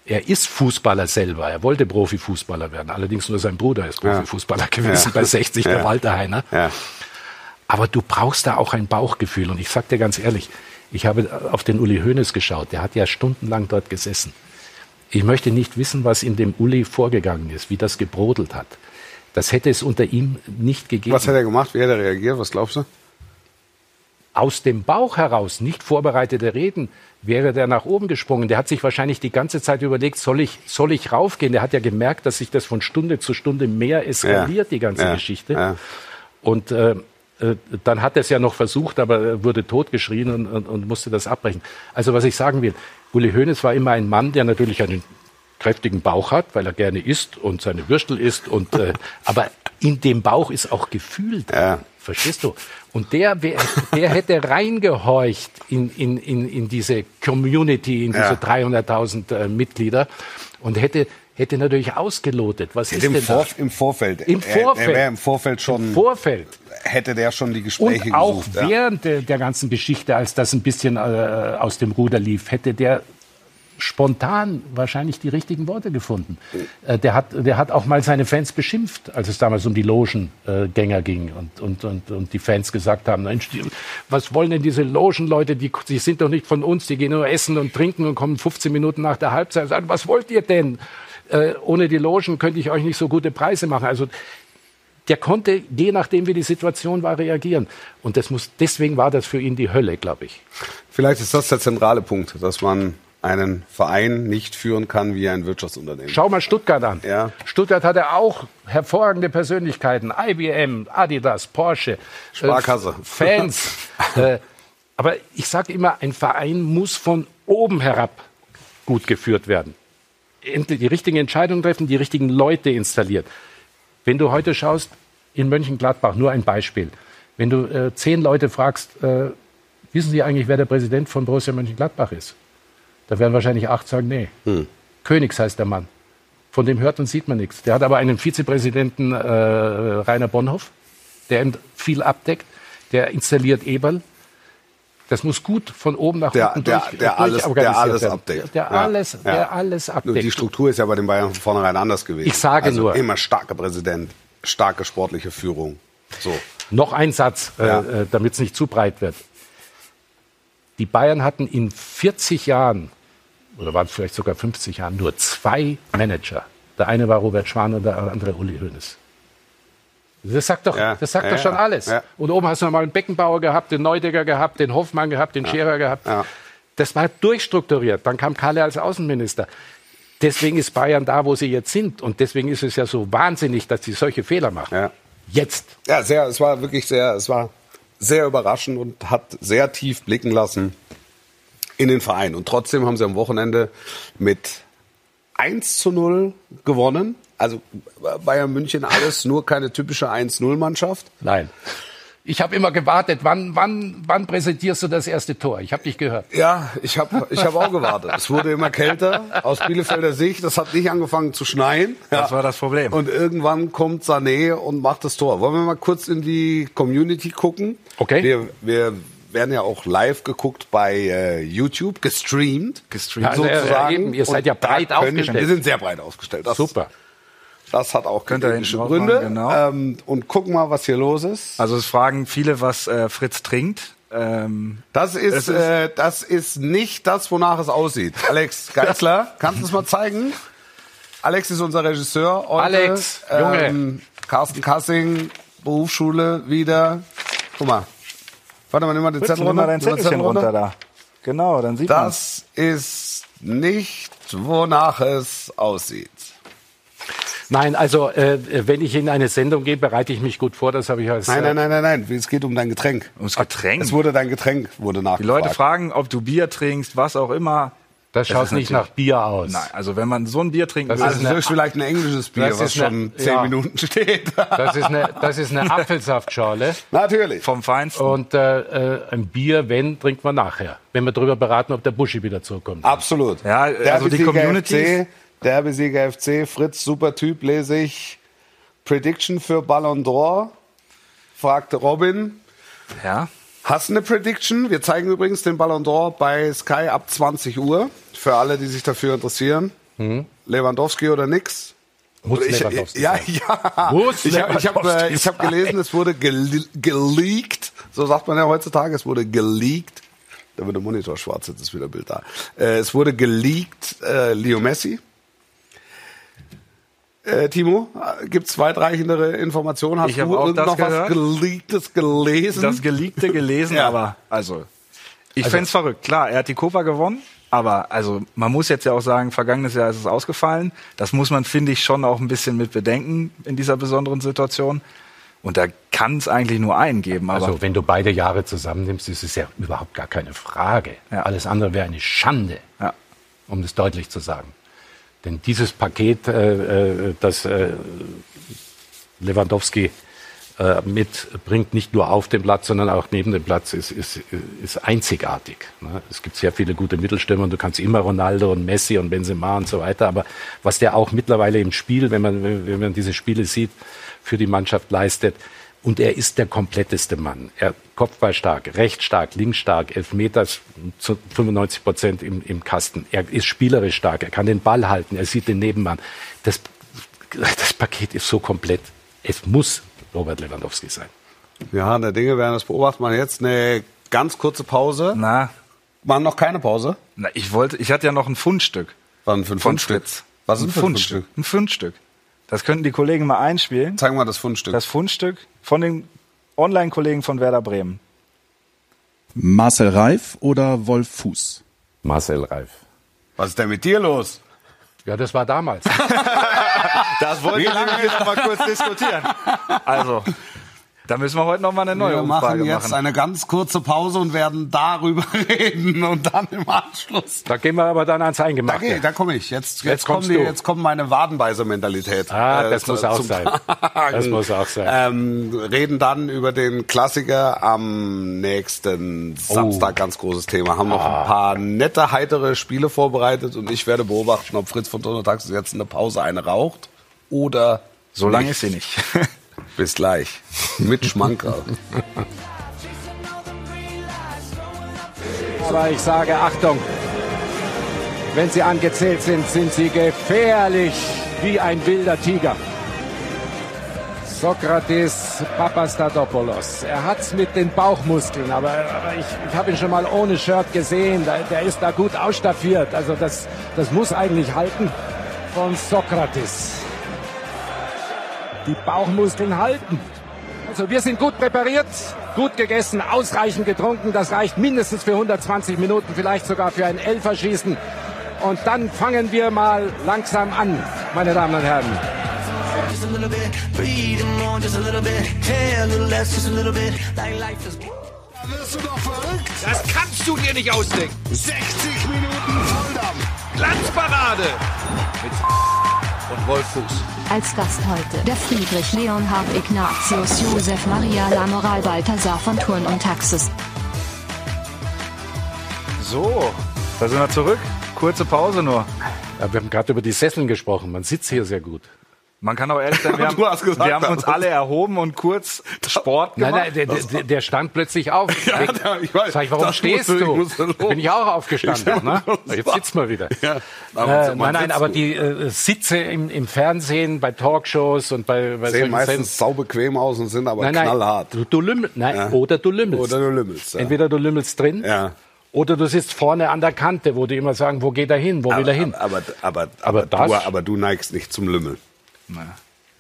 Er ist Fußballer selber, er wollte Profifußballer werden, allerdings nur sein Bruder ist Profifußballer gewesen Ja. bei 60, der Ja. Walter Heiner. Ja. Aber du brauchst da auch ein Bauchgefühl. Und ich sag dir ganz ehrlich, ich habe auf den Uli Hoeneß geschaut, der hat ja stundenlang dort gesessen. Ich möchte nicht wissen, was in dem Uli vorgegangen ist, wie das gebrodelt hat. Das hätte es unter ihm nicht gegeben. Was hat er gemacht? Wie hat er reagiert? Was glaubst du? aus dem Bauch heraus nicht vorbereitete Reden, wäre der nach oben gesprungen. Der hat sich wahrscheinlich die ganze Zeit überlegt, soll ich, soll ich raufgehen? Der hat ja gemerkt, dass sich das von Stunde zu Stunde mehr eskaliert, Ja. die ganze Ja. Geschichte. Ja. Und äh, äh, dann hat er es ja noch versucht, aber er wurde totgeschrien und, und, und musste das abbrechen. Also was ich sagen will, Uli Hoeneß war immer ein Mann, der natürlich einen kräftigen Bauch hat, weil er gerne isst und seine Würstel isst. Und, äh, aber in dem Bauch ist auch Gefühl drin. Ja. Verstehst du? Und der, wär, der hätte reingehorcht in, in, in, in diese Community, in diese Ja. 300.000 äh, Mitglieder und hätte, hätte natürlich ausgelotet, was ist Im, denn Vor? Im Vorfeld. Im Er- Vorfeld. Er wäre im Vorfeld schon, Im Vorfeld. hätte der schon die Gespräche Und auch gesucht. ja. während der, der ganzen Geschichte, als das ein bisschen äh, aus dem Ruder lief, hätte der spontan wahrscheinlich die richtigen Worte gefunden. Äh, der, hat, der hat auch mal seine Fans beschimpft, als es damals um die Logengänger äh, ging und, und, und, und die Fans gesagt haben, Mensch, was wollen denn diese Logenleute, die, die sind doch nicht von uns, die gehen nur essen und trinken und kommen 15 Minuten nach der Halbzeit und sagen, was wollt ihr denn? Äh, ohne die Logen könnte ich euch nicht so gute Preise machen. Also der konnte, je nachdem wie die Situation war, reagieren. Und das muss, deswegen war das für ihn die Hölle, glaube ich. Vielleicht ist das der zentrale Punkt, dass man einen Verein nicht führen kann wie ein Wirtschaftsunternehmen. Schau mal Stuttgart an. Ja. Stuttgart hatte auch hervorragende Persönlichkeiten. IBM, Adidas, Porsche. Sparkasse. Äh, Fans. äh, aber ich sage immer, ein Verein muss von oben herab gut geführt werden. Endlich Die richtigen Entscheidungen treffen, die richtigen Leute installiert. Wenn du heute schaust, in Mönchengladbach, nur ein Beispiel. Wenn du äh, zehn Leute fragst, äh, wissen Sie eigentlich, wer der Präsident von Borussia Mönchengladbach ist? Da werden wahrscheinlich acht sagen, nee. Königs heißt der Mann. Von dem hört und sieht man nichts. Der hat aber einen Vizepräsidenten, äh, Rainer Bonhoff, der ihm viel abdeckt. Der installiert Eberl. Das muss gut von oben nach Der- unten der- durch, der alles- der alles werden. abdeckt. Der Ja. alles, Ja. der alles Nur abdeckt. die Struktur ist ja bei den Bayern von vornherein anders gewesen. Ich sage also nur. Immer starker Präsident, starke sportliche Führung. So. Noch ein Satz, Ja. äh, äh, damit es nicht zu breit wird. Die Bayern hatten in 40 Jahren, oder waren es vielleicht sogar 50 Jahren, nur zwei Manager. Der eine war Robert Schwan und der andere Uli Hoeneß. Das sagt doch, Ja, das sagt ja, doch schon ja, alles. Und oben hast du noch mal einen Beckenbauer gehabt, den Neudecker gehabt, den Hoffmann gehabt, den Scherer gehabt. Das war durchstrukturiert. Dann kam Kalle als Außenminister. Deswegen ist Bayern da, wo sie jetzt sind. Und deswegen ist es ja so wahnsinnig, dass sie solche Fehler machen. Jetzt. Ja, sehr, es war wirklich sehr, es war sehr überraschend und hat sehr tief blicken lassen in den Verein. Und trotzdem haben sie am Wochenende mit 1 zu 0 gewonnen. Also Bayern München alles nur keine typische 1-0-Mannschaft. Nein. Ich habe immer gewartet, wann, wann, wann präsentierst du das erste Tor? Ich habe dich gehört. Ja, ich habe ich hab auch gewartet. Es wurde immer kälter aus Bielefelder Sicht. Das hat nicht angefangen zu schneien. Das Ja. war das Problem. Und irgendwann kommt Sané und macht das Tor. Wollen wir mal kurz in die Community gucken? Okay. Wir, wir werden ja auch live geguckt bei äh, YouTube, gestreamt. Gestreamt. Ja, sozusagen. eben, ihr seid ja breit aufgestellt. Wir sind sehr breit aufgestellt. Das, Super. Das hat auch drauf Gründe. machen, genau. ähm, und gucken mal, was hier los ist. Also es fragen viele, was äh, Fritz trinkt. Ähm, Das ist, ist- äh, das ist nicht das, wonach es aussieht. Alex Geisler, kannst du es mal zeigen? Alex ist unser Regisseur. Heute, Alex, Junge. Ähm, Carsten Kassing, Berufsschule wieder. Guck mal. Warte mal, nimm mal den Zettel runter. dein Nimm mal den Zettelchen runter da. Genau, dann sieht man Das ist nicht, wonach es aussieht. Nein, also äh, wenn ich in eine Sendung gehe, bereite ich mich gut vor. Das habe ich als Nein, nein, nein, nein, nein. Es geht um dein Getränk. ums Getränk. Es wurde dein Getränk wurde nachgefragt. Die Leute fragen, ob du Bier trinkst, was auch immer. Das schaut ist nicht nach Bier aus. Nein, also wenn man so ein Bier trinken Das will, ist Also eine- das ist vielleicht ein englisches Bier, Das was schon zehn ja. Minuten steht. Das ist eine, das ist eine Apfelsaftschale. Natürlich. vom Feinsten. Und äh, äh, ein Bier, wenn, trinkt man nachher. Wenn wir darüber beraten, ob der Buschi wieder zurückkommt. Absolut. Ja, also die Community- FC, Derbysieger FC, Fritz, super Typ, lese ich. Prediction für Ballon d'Or, fragte Robin. ja. Hast du eine Prediction? Wir zeigen übrigens den Ballon d'Or bei Sky ab 20 Uhr. Für alle, die sich dafür interessieren. Lewandowski oder nix? Muss ich, Lewandowski ja, sein. ja. Muss ich habe ich hab, äh, ich hab gelesen, es wurde gele geleakt. So sagt man ja heutzutage. Es wurde geleakt. Da wird der Monitor schwarz, jetzt ist wieder Bild da. Äh, es wurde geleakt, äh, Leo Messi. Äh, Timo, äh, gibt's weitreichendere Informationen? Hast Ich du auch das noch was gehört. Geleaktes gelesen? Das Geleakte gelesen, Ja. aber also ich fänd's verrückt. Klar, er hat die Copa gewonnen, aber also man muss jetzt ja auch sagen, vergangenes Jahr ist es ausgefallen. Das muss man, finde ich, schon auch ein bisschen mit bedenken in dieser besonderen Situation. Und da kann es eigentlich nur einen geben. Aber Also wenn du beide Jahre zusammennimmst, ist es ja überhaupt gar keine Frage. Ja. Alles andere wäre eine Schande, ja. um das deutlich zu sagen. Denn dieses Paket, äh, äh, das äh, Lewandowski äh, mitbringt, nicht nur auf dem Platz, sondern auch neben dem Platz, ist, ist, ist einzigartig. Ne? Es gibt sehr viele gute Mittelstürmer und du kannst immer Ronaldo und Messi und Benzema und so weiter, aber was der auch mittlerweile im Spiel, wenn man, wenn man diese Spiele sieht, für die Mannschaft leistet, und er ist der kompletteste Mann. Er Kopfball stark, rechts stark, links stark, Elfmeter zu 95 Prozent im, im Kasten. Er ist spielerisch stark, er kann den Ball halten, er sieht den Nebenmann. Das, das Paket ist so komplett. Es muss Robert Lewandowski sein. Ja, Hahn der Dinge werden das beobachten. Wir jetzt eine ganz kurze Pause. Na, Machen noch keine Pause. na, ich wollte, ich hatte ja noch ein Fundstück für ein von Fundstück? Was ist ein ein für ein Fundstück? Ein Fundstück. Das könnten die Kollegen mal einspielen. Zeig mal das Fundstück. Das Fundstück von den Online-Kollegen von Werder Bremen. Marcel Reif oder Wolf Fuß? Marcel Reif. Was ist denn mit dir los? Ja, das war damals. Das wollte ich noch mal kurz diskutieren. Also, da müssen wir heute noch mal eine neue Wir machen Umfrage jetzt machen. eine ganz kurze Pause und werden darüber reden und dann im Anschluss. da gehen wir aber dann ans Da, Eingemachte. geh, da komme ich. Jetzt, jetzt, Jetzt kommen kommst die, du. jetzt kommt meine Wadenbeißer-Mentalität. Ah, äh, das zu- muss auch sein. Das muss auch sein. Ähm, reden dann über den Klassiker am nächsten Oh. Samstag. Ganz großes Thema. Haben noch Ah. ein paar nette, heitere Spiele vorbereitet und ich werde beobachten, ob Fritz von Donnertags jetzt in der Pause eine raucht oder so lange nicht. ist sie nicht. Bis gleich. Mit Schmankerl. Aber ich sage Achtung, wenn sie angezählt sind, sind sie gefährlich wie ein wilder Tiger. Sokrates Papastadopoulos. Er hat's mit den Bauchmuskeln, aber, aber ich, ich habe ihn schon mal ohne Shirt gesehen. Der, der ist da gut ausstaffiert. Also das, das muss eigentlich halten von Sokrates. Die Bauchmuskeln halten. Also wir sind gut präpariert, gut gegessen, ausreichend getrunken. Das reicht mindestens für 120 Minuten, vielleicht sogar für ein Elferschießen. Und dann fangen wir mal langsam an, meine Damen und Herren. just a little bit. Breathe more, just a little bit. Care a little less, just a little bit. Like life is. Da wirst du doch verrückt. Das kannst du dir nicht ausdenken. 60 Minuten Volldampf. Glanzparade mit und Wolf Fuß. Als Gast heute der Friedrich Leonhard Ignatius Josef Maria Lamoral Balthasar von Thurn und Taxis. So, da sind wir zurück. Kurze Pause nur. Ja, wir haben gerade über die Sesseln gesprochen. Man sitzt hier sehr gut. Man kann auch ehrlich sein, wir haben, gesagt, wir haben uns das- alle erhoben und kurz Sport Nein, gemacht. nein, der, der, der stand plötzlich auf. Ja, ja, ich weiß. Sag ich, warum stehst musste- du? ich musste. Bin ich auch aufgestanden. Ne? Jetzt sitzt mal wieder. Ja, aber Äh, nein, nein, aber die äh, Sitze im, im Fernsehen, bei Talkshows und bei, bei Sehen meistens saubequem aus und sind aber Nein, nein, knallhart. Du, du lümmel, nein, Ja. oder du lümmelst. Oder du lümmelst, ja. Entweder du lümmelst drin, Ja. oder du sitzt vorne an der Kante, wo die immer sagen, wo geht er hin, wo will er hin? Aber, aber, aber, Aber aber, du, das- aber du neigst nicht zum Lümmel.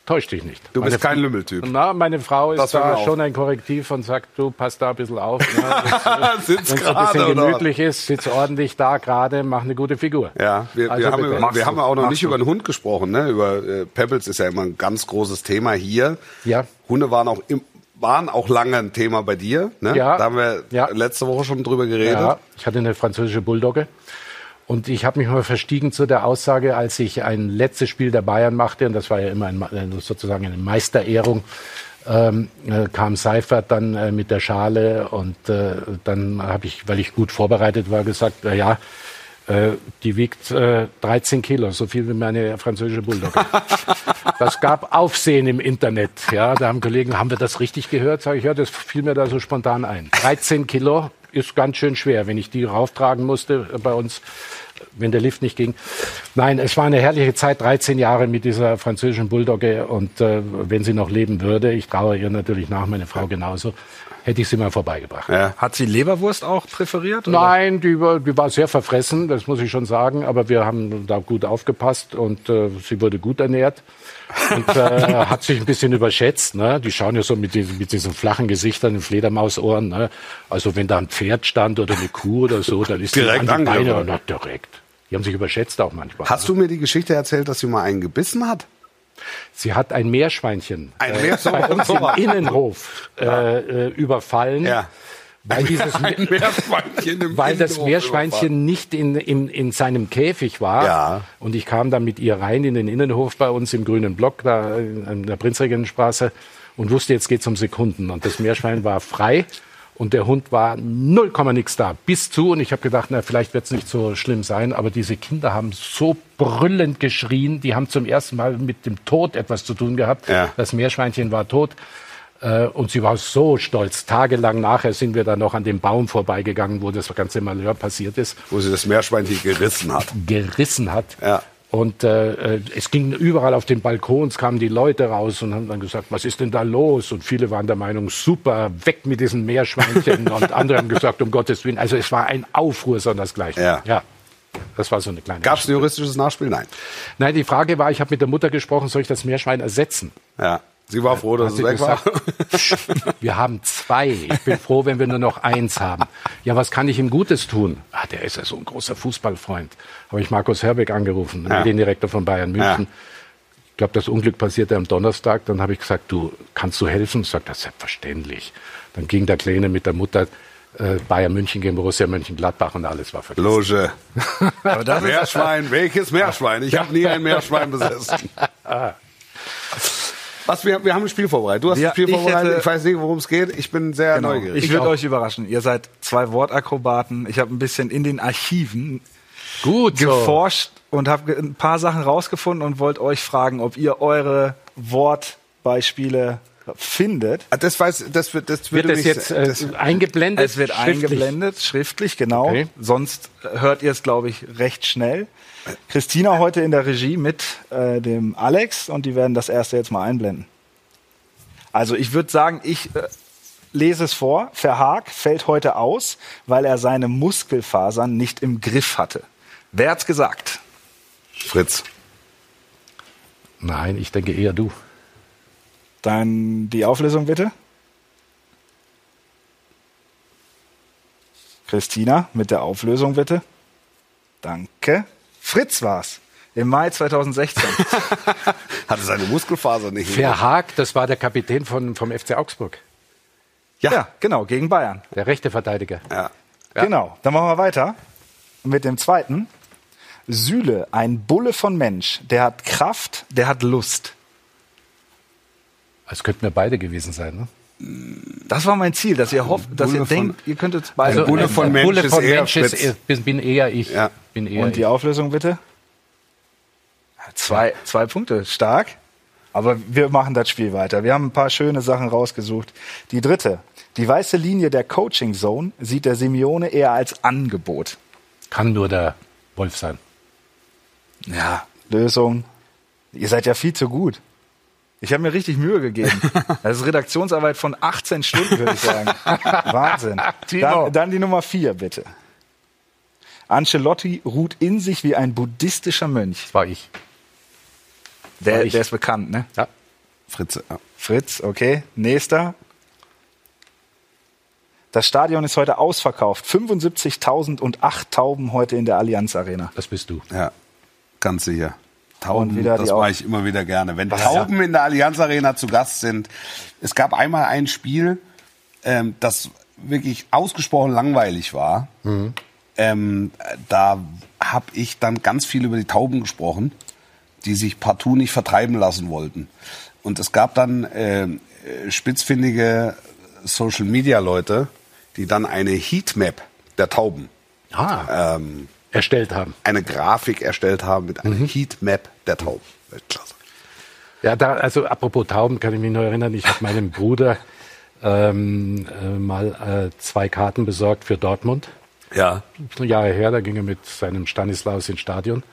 Täusch dich nicht. Du bist Meine kein Fr- Lümmeltyp. Na, meine Frau ist da schon ein Korrektiv und sagt, du pass da ein bisschen auf. Ne? Wenn Sitzt es ein gerade, bisschen oder? gemütlich ist, sitz ordentlich da gerade, mach eine gute Figur. Ja, wir, Also wir, haben, über- wir haben ja auch noch machst nicht du. über den Hund gesprochen. Ne? Über äh, Pebbles ist ja immer ein ganz großes Thema hier. Ja. Hunde waren auch im, waren auch lange ein Thema bei dir. Ne? Ja. Da haben wir Ja. letzte Woche schon drüber geredet. Ja, ich hatte eine französische Bulldogge. Und ich habe mich mal verstiegen zu der Aussage, als ich ein letztes Spiel der Bayern machte, und das war ja immer ein, äh, sozusagen eine Meisterehrung, ähm, äh, kam Seifert dann äh, mit der Schale und äh, dann habe ich, weil ich gut vorbereitet war, gesagt, na ja, äh, die wiegt äh, 13 Kilo, so viel wie meine französische Bulldogge. Das gab Aufsehen im Internet. Ja, da haben Kollegen, haben wir das richtig gehört? Sag ich, ja, das fiel mir da so spontan ein. 13 Kilo ist ganz schön schwer, wenn ich die rauftragen musste bei uns, wenn der Lift nicht ging. Nein, es war eine herrliche Zeit, 13 Jahre mit dieser französischen Bulldogge und äh, wenn sie noch leben würde, ich traue ihr natürlich nach, meine Frau genauso, hätte ich sie mal vorbeigebracht. Ja. Hat sie Leberwurst auch präferiert? oder? Nein, die war, die war sehr verfressen, das muss ich schon sagen, aber wir haben da gut aufgepasst und äh, sie wurde gut ernährt und äh, hat sich ein bisschen überschätzt. Ne? Die schauen ja so mit diesen, mit diesen flachen Gesichtern, den Fledermausohren. Ne? Also wenn da ein Pferd stand oder eine Kuh oder so, dann ist Direkt die an die Beine na, direkt. Die haben sich überschätzt auch manchmal. Hast du mir die Geschichte erzählt, dass sie mal einen gebissen hat? Sie hat ein Meerschweinchen Ein äh, bei uns im. Innenhof äh, äh, überfallen, Ja. Weil dieses weil das Meerschweinchen nicht in, in, in seinem Käfig war. Ja. Und ich kam dann mit ihr rein in den Innenhof bei uns im grünen Block, da in der Prinzregentenstraße und wusste, jetzt geht's um Sekunden. Und das Meerschwein war frei und der Hund war null Komma nix da. Bis zu, und ich habe gedacht, na, vielleicht wird's nicht so schlimm sein, aber diese Kinder haben so brüllend geschrien, die haben zum ersten Mal mit dem Tod etwas zu tun gehabt. Ja. Das Meerschweinchen war tot. Äh, Und sie war so stolz. Tagelang nachher sind wir dann noch an dem Baum vorbeigegangen, wo das ganze Malheur passiert ist, Wo sie das Meerschweinchen gerissen hat. gerissen hat. Ja. Und äh, äh, es ging überall auf den Balkons, kamen die Leute raus und haben dann gesagt, was ist denn da los? Und viele waren der Meinung, super, weg mit diesen Meerschweinchen. und andere haben gesagt, um Gottes Willen. Also es war ein Aufruhr, sondersgleichen. Ja. ja. Das war so eine kleine Gab es ein juristisches Nachspiel? Nein. Nein, die Frage war, ich habe mit der Mutter gesprochen, soll ich das Meerschwein ersetzen? Ja. Sie war froh, dass Hat es sie weg war. wir haben zwei. Ich bin froh, wenn wir nur noch eins haben. Ja, was kann ich ihm Gutes tun? Ah, der ist ja so ein großer Fußballfreund. Habe ich Markus Herbeck angerufen, Ja. Mediendirektor von Bayern München. Ja. Ich glaube, das Unglück passierte am Donnerstag. Dann habe ich gesagt, du, kannst du helfen? Sagt er, selbstverständlich. Dann ging der Kleine mit der Mutter äh, Bayern München gegen Borussia Mönchengladbach und alles war vergessen. Loge. Aber das ist, Meerschwein, welches Meerschwein? Ich habe nie ein Meerschwein besessen. Was, wir, wir haben ein Spiel vorbereitet. Du hast Ja, ein Spiel ich vorbereitet. hätte- ich weiß nicht, worum es geht. Ich bin sehr genau. neugierig. Ich würde euch überraschen. Ihr seid zwei Wortakrobaten. Ich habe ein bisschen in den Archiven Gut, so. geforscht und habe ein paar Sachen rausgefunden und wollte euch fragen, ob ihr eure Wortbeispiele findet. Ah, das weiß, das wird, das Wird das jetzt äh, das, eingeblendet? Es wird schriftlich? eingeblendet, schriftlich, genau. Okay. Sonst hört ihr es, glaube ich, recht schnell. Christina heute in der Regie mit äh, dem Alex und die werden das erste jetzt mal einblenden. Also ich würde sagen, ich äh, lese es vor. Verhaag fällt heute aus, weil er seine Muskelfasern nicht im Griff hatte. Wer hat's gesagt? Fritz. Nein, ich denke eher du. Dann die Auflösung bitte. Christina mit der Auflösung bitte. Danke. Fritz war's. Im Mai 2016. Hatte seine Muskelfaser nicht. Verhaag, das war der Kapitän von, vom FC Augsburg. ja. genau, gegen Bayern. Der rechte Verteidiger. Ja. Genau. Dann machen wir weiter mit dem zweiten. Süle, ein Bulle von Mensch. Der hat Kraft, der hat Lust. Es könnten wir beide gewesen sein. Ne? Das war mein Ziel, dass ihr hofft, dass Bulle ihr von- denkt, ihr könntet beide. Also, Bulle von Mensch Bulle ist von eher Mensch ist, Fritz. ist, bin, bin eher ich. Ja. Bin eher Und die ich. Auflösung bitte? Zwei, zwei Punkte, stark. Aber wir machen das Spiel weiter. Wir haben ein paar schöne Sachen rausgesucht. Die dritte. Die weiße Linie der Coaching Zone sieht der Simeone eher als Angebot. Kann nur der Wolf sein. Ja, Lösung. Ihr seid ja viel zu gut. Ich habe mir richtig Mühe gegeben. Das ist Redaktionsarbeit von 18 Stunden, würde ich sagen. Wahnsinn. Dann, dann die Nummer vier, bitte. Ancelotti ruht in sich wie ein buddhistischer Mönch. Das war ich. Der, War ich. der ist bekannt, ne? Ja. Fritz. Ja. Fritz, okay. Nächster. Das Stadion ist heute ausverkauft. 75.000 und acht Tauben heute in der Allianz Arena. Das bist du. ja, ganz sicher. Tauben, das mache ich immer wieder gerne. Wenn Tauben in der Allianz Arena zu Gast sind. Es gab einmal ein Spiel, ähm, das wirklich ausgesprochen langweilig war. Ähm, da habe ich dann ganz viel über die Tauben gesprochen, die sich partout nicht vertreiben lassen wollten. Und es gab dann äh, äh, spitzfindige Social-Media-Leute, die dann eine Heatmap der Tauben Ah, ähm, erstellt haben. eine Grafik erstellt haben mit einer Heatmap der Tauben. Klasse. Ja, da, also apropos Tauben, kann ich mich nur erinnern, ich habe meinem Bruder ähm, äh, mal äh, zwei Karten besorgt für Dortmund. Ja. Jahre her, da ging er mit seinem Stanislaus ins Stadion.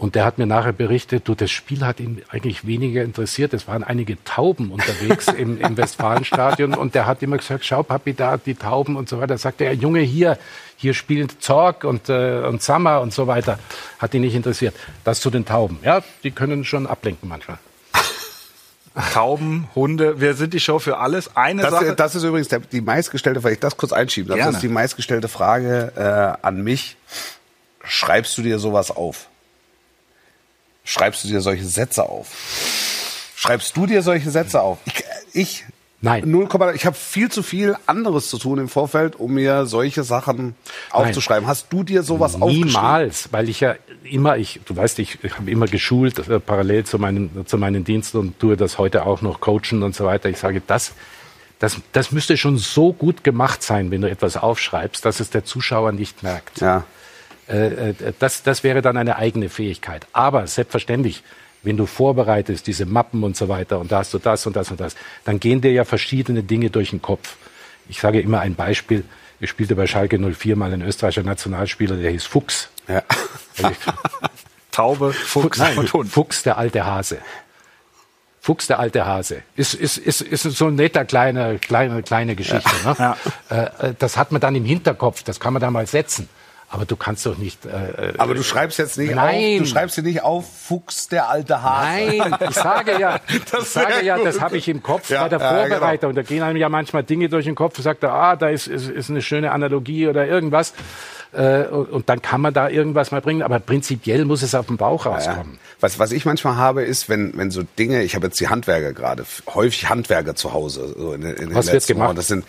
Und der hat mir nachher berichtet, du, das Spiel hat ihn eigentlich weniger interessiert. Es waren einige Tauben unterwegs im, im Westfalenstadion. Und der hat immer gesagt, schau, Papi, da die Tauben und so weiter. Sagte er, Junge, hier, hier spielen Zorg und, äh, und Sammer und so weiter. Hat ihn nicht interessiert. Das zu den Tauben. Ja, die können schon ablenken manchmal. Tauben, Hunde, wir sind die Show für alles. Eine Das, Sache. das ist übrigens der, die meistgestellte, weil ich das kurz einschieben darf, Gerne. das ist die meistgestellte Frage äh, an mich. Schreibst du dir sowas auf? Schreibst du dir solche Sätze auf? Schreibst du dir solche Sätze auf? Ich, ich Nein. 0, ich habe viel zu viel anderes zu tun im Vorfeld, um mir solche Sachen aufzuschreiben. Hast du dir sowas aufgeschrieben? Niemals, weil ich ja immer, ich, du weißt, ich, ich habe immer geschult, äh, parallel zu meinen, zu meinen Diensten und tue das heute auch noch coachen und so weiter. Ich sage, das, das, das müsste schon so gut gemacht sein, wenn du etwas aufschreibst, dass es der Zuschauer nicht merkt. Ja. Äh, äh, das, das wäre dann eine eigene Fähigkeit. Aber selbstverständlich, wenn du vorbereitest, diese Mappen und so weiter, und da hast du das und das und das, dann gehen dir ja verschiedene Dinge durch den Kopf. Ich sage immer ein Beispiel. Ich spielte bei Schalke 04 mal ein österreichischer Nationalspieler, der hieß Fuchs. ja. Taube, Fuchs Nein, und Hund. Fuchs, der alte Hase. Fuchs, der alte Hase. Ist, ist, ist, ist so ein netter kleiner, kleine, kleine Geschichte. Ne? Äh, äh, das hat man dann im Hinterkopf, das kann man da mal setzen. Aber du kannst doch nicht. Äh, Aber du schreibst jetzt nicht Nein. auf, du schreibst dir nicht auf Fuchs der alte Hase. Nein, ich sage ja, Das ich sage ja, gut. das habe ich im Kopf Ja, bei der ja, genau. Vorbereitung. Da gehen einem ja manchmal Dinge durch den Kopf und sagt, ah, da ist, ist, ist eine schöne Analogie oder irgendwas. Äh, und, dann kann man da irgendwas mal bringen. Aber prinzipiell muss es auf dem Bauch Ja. rauskommen. Was, was ich manchmal habe, ist, wenn, wenn so Dinge, ich habe jetzt die Handwerker gerade, häufig Handwerker zu Hause. So in, den- in den Was wird gemacht? Wochen. Das sind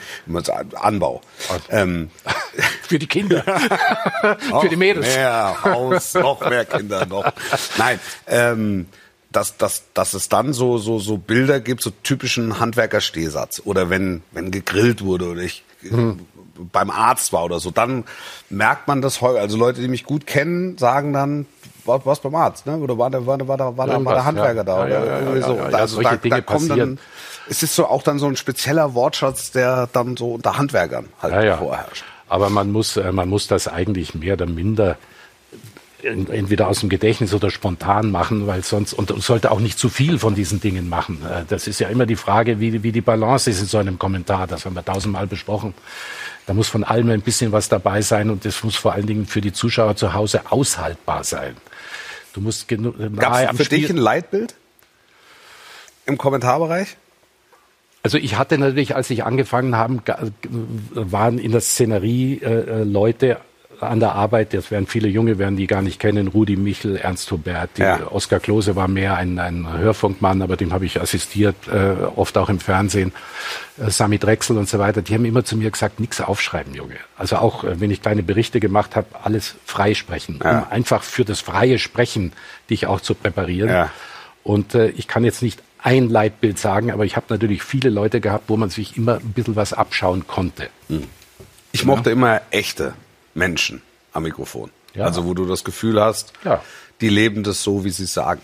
Anbau. Ähm, Für die Kinder. Für die Mädels. Mehr Haus, noch mehr Kinder noch. Nein, ähm, dass, dass, dass es dann so, so, so Bilder gibt, so typischen Handwerkerstehsatz. Oder wenn, wenn gegrillt wurde oder ich beim Arzt war oder so, dann merkt man das häufig. Also Leute, die mich gut kennen, sagen dann, war, warst beim Arzt, ne? Oder war der, war der, war der, war der, war der Handwerker ja. da? Ja, oder ja, irgendwie so. also da, Dinge da kommen dann, passieren. es ist so auch dann so ein spezieller Wortschatz, der dann so unter Handwerkern halt vorherrscht. Aber man muss, äh, man muss das eigentlich mehr oder minder entweder aus dem Gedächtnis oder spontan machen, weil sonst und, und sollte auch nicht zu viel von diesen Dingen machen. Äh, Das ist ja immer die Frage, wie, wie die Balance ist in so einem Kommentar. Das haben wir tausendmal besprochen. Da muss von allem ein bisschen was dabei sein und das muss vor allen Dingen für die Zuschauer zu Hause aushaltbar sein. Du musst genug Gab nahe es für Spiel. dich ein Leitbild im Kommentarbereich? Also ich hatte natürlich, als ich angefangen habe, waren in der Szenerie äh, äh, Leute an der Arbeit, das werden viele Junge, werden die gar nicht kennen, Rudi Michel, Ernst Hubert, Ja. Oskar Klose war mehr ein, ein Hörfunkmann, aber dem habe ich assistiert, äh, oft auch im Fernsehen, äh, Sami Drechsel und so weiter, die haben immer zu mir gesagt, nichts aufschreiben, Junge. Also auch, äh, wenn ich kleine Berichte gemacht habe, alles freisprechen, Ja. um einfach für das freie Sprechen dich auch zu präparieren. Ja. Und äh, ich kann jetzt nicht ein Leitbild sagen, aber ich habe natürlich viele Leute gehabt, wo man sich immer ein bisschen was abschauen konnte. Ich mochte immer echte Menschen am Mikrofon. Ja. Also wo du das Gefühl hast, Ja. die leben das so, wie sie es sagen.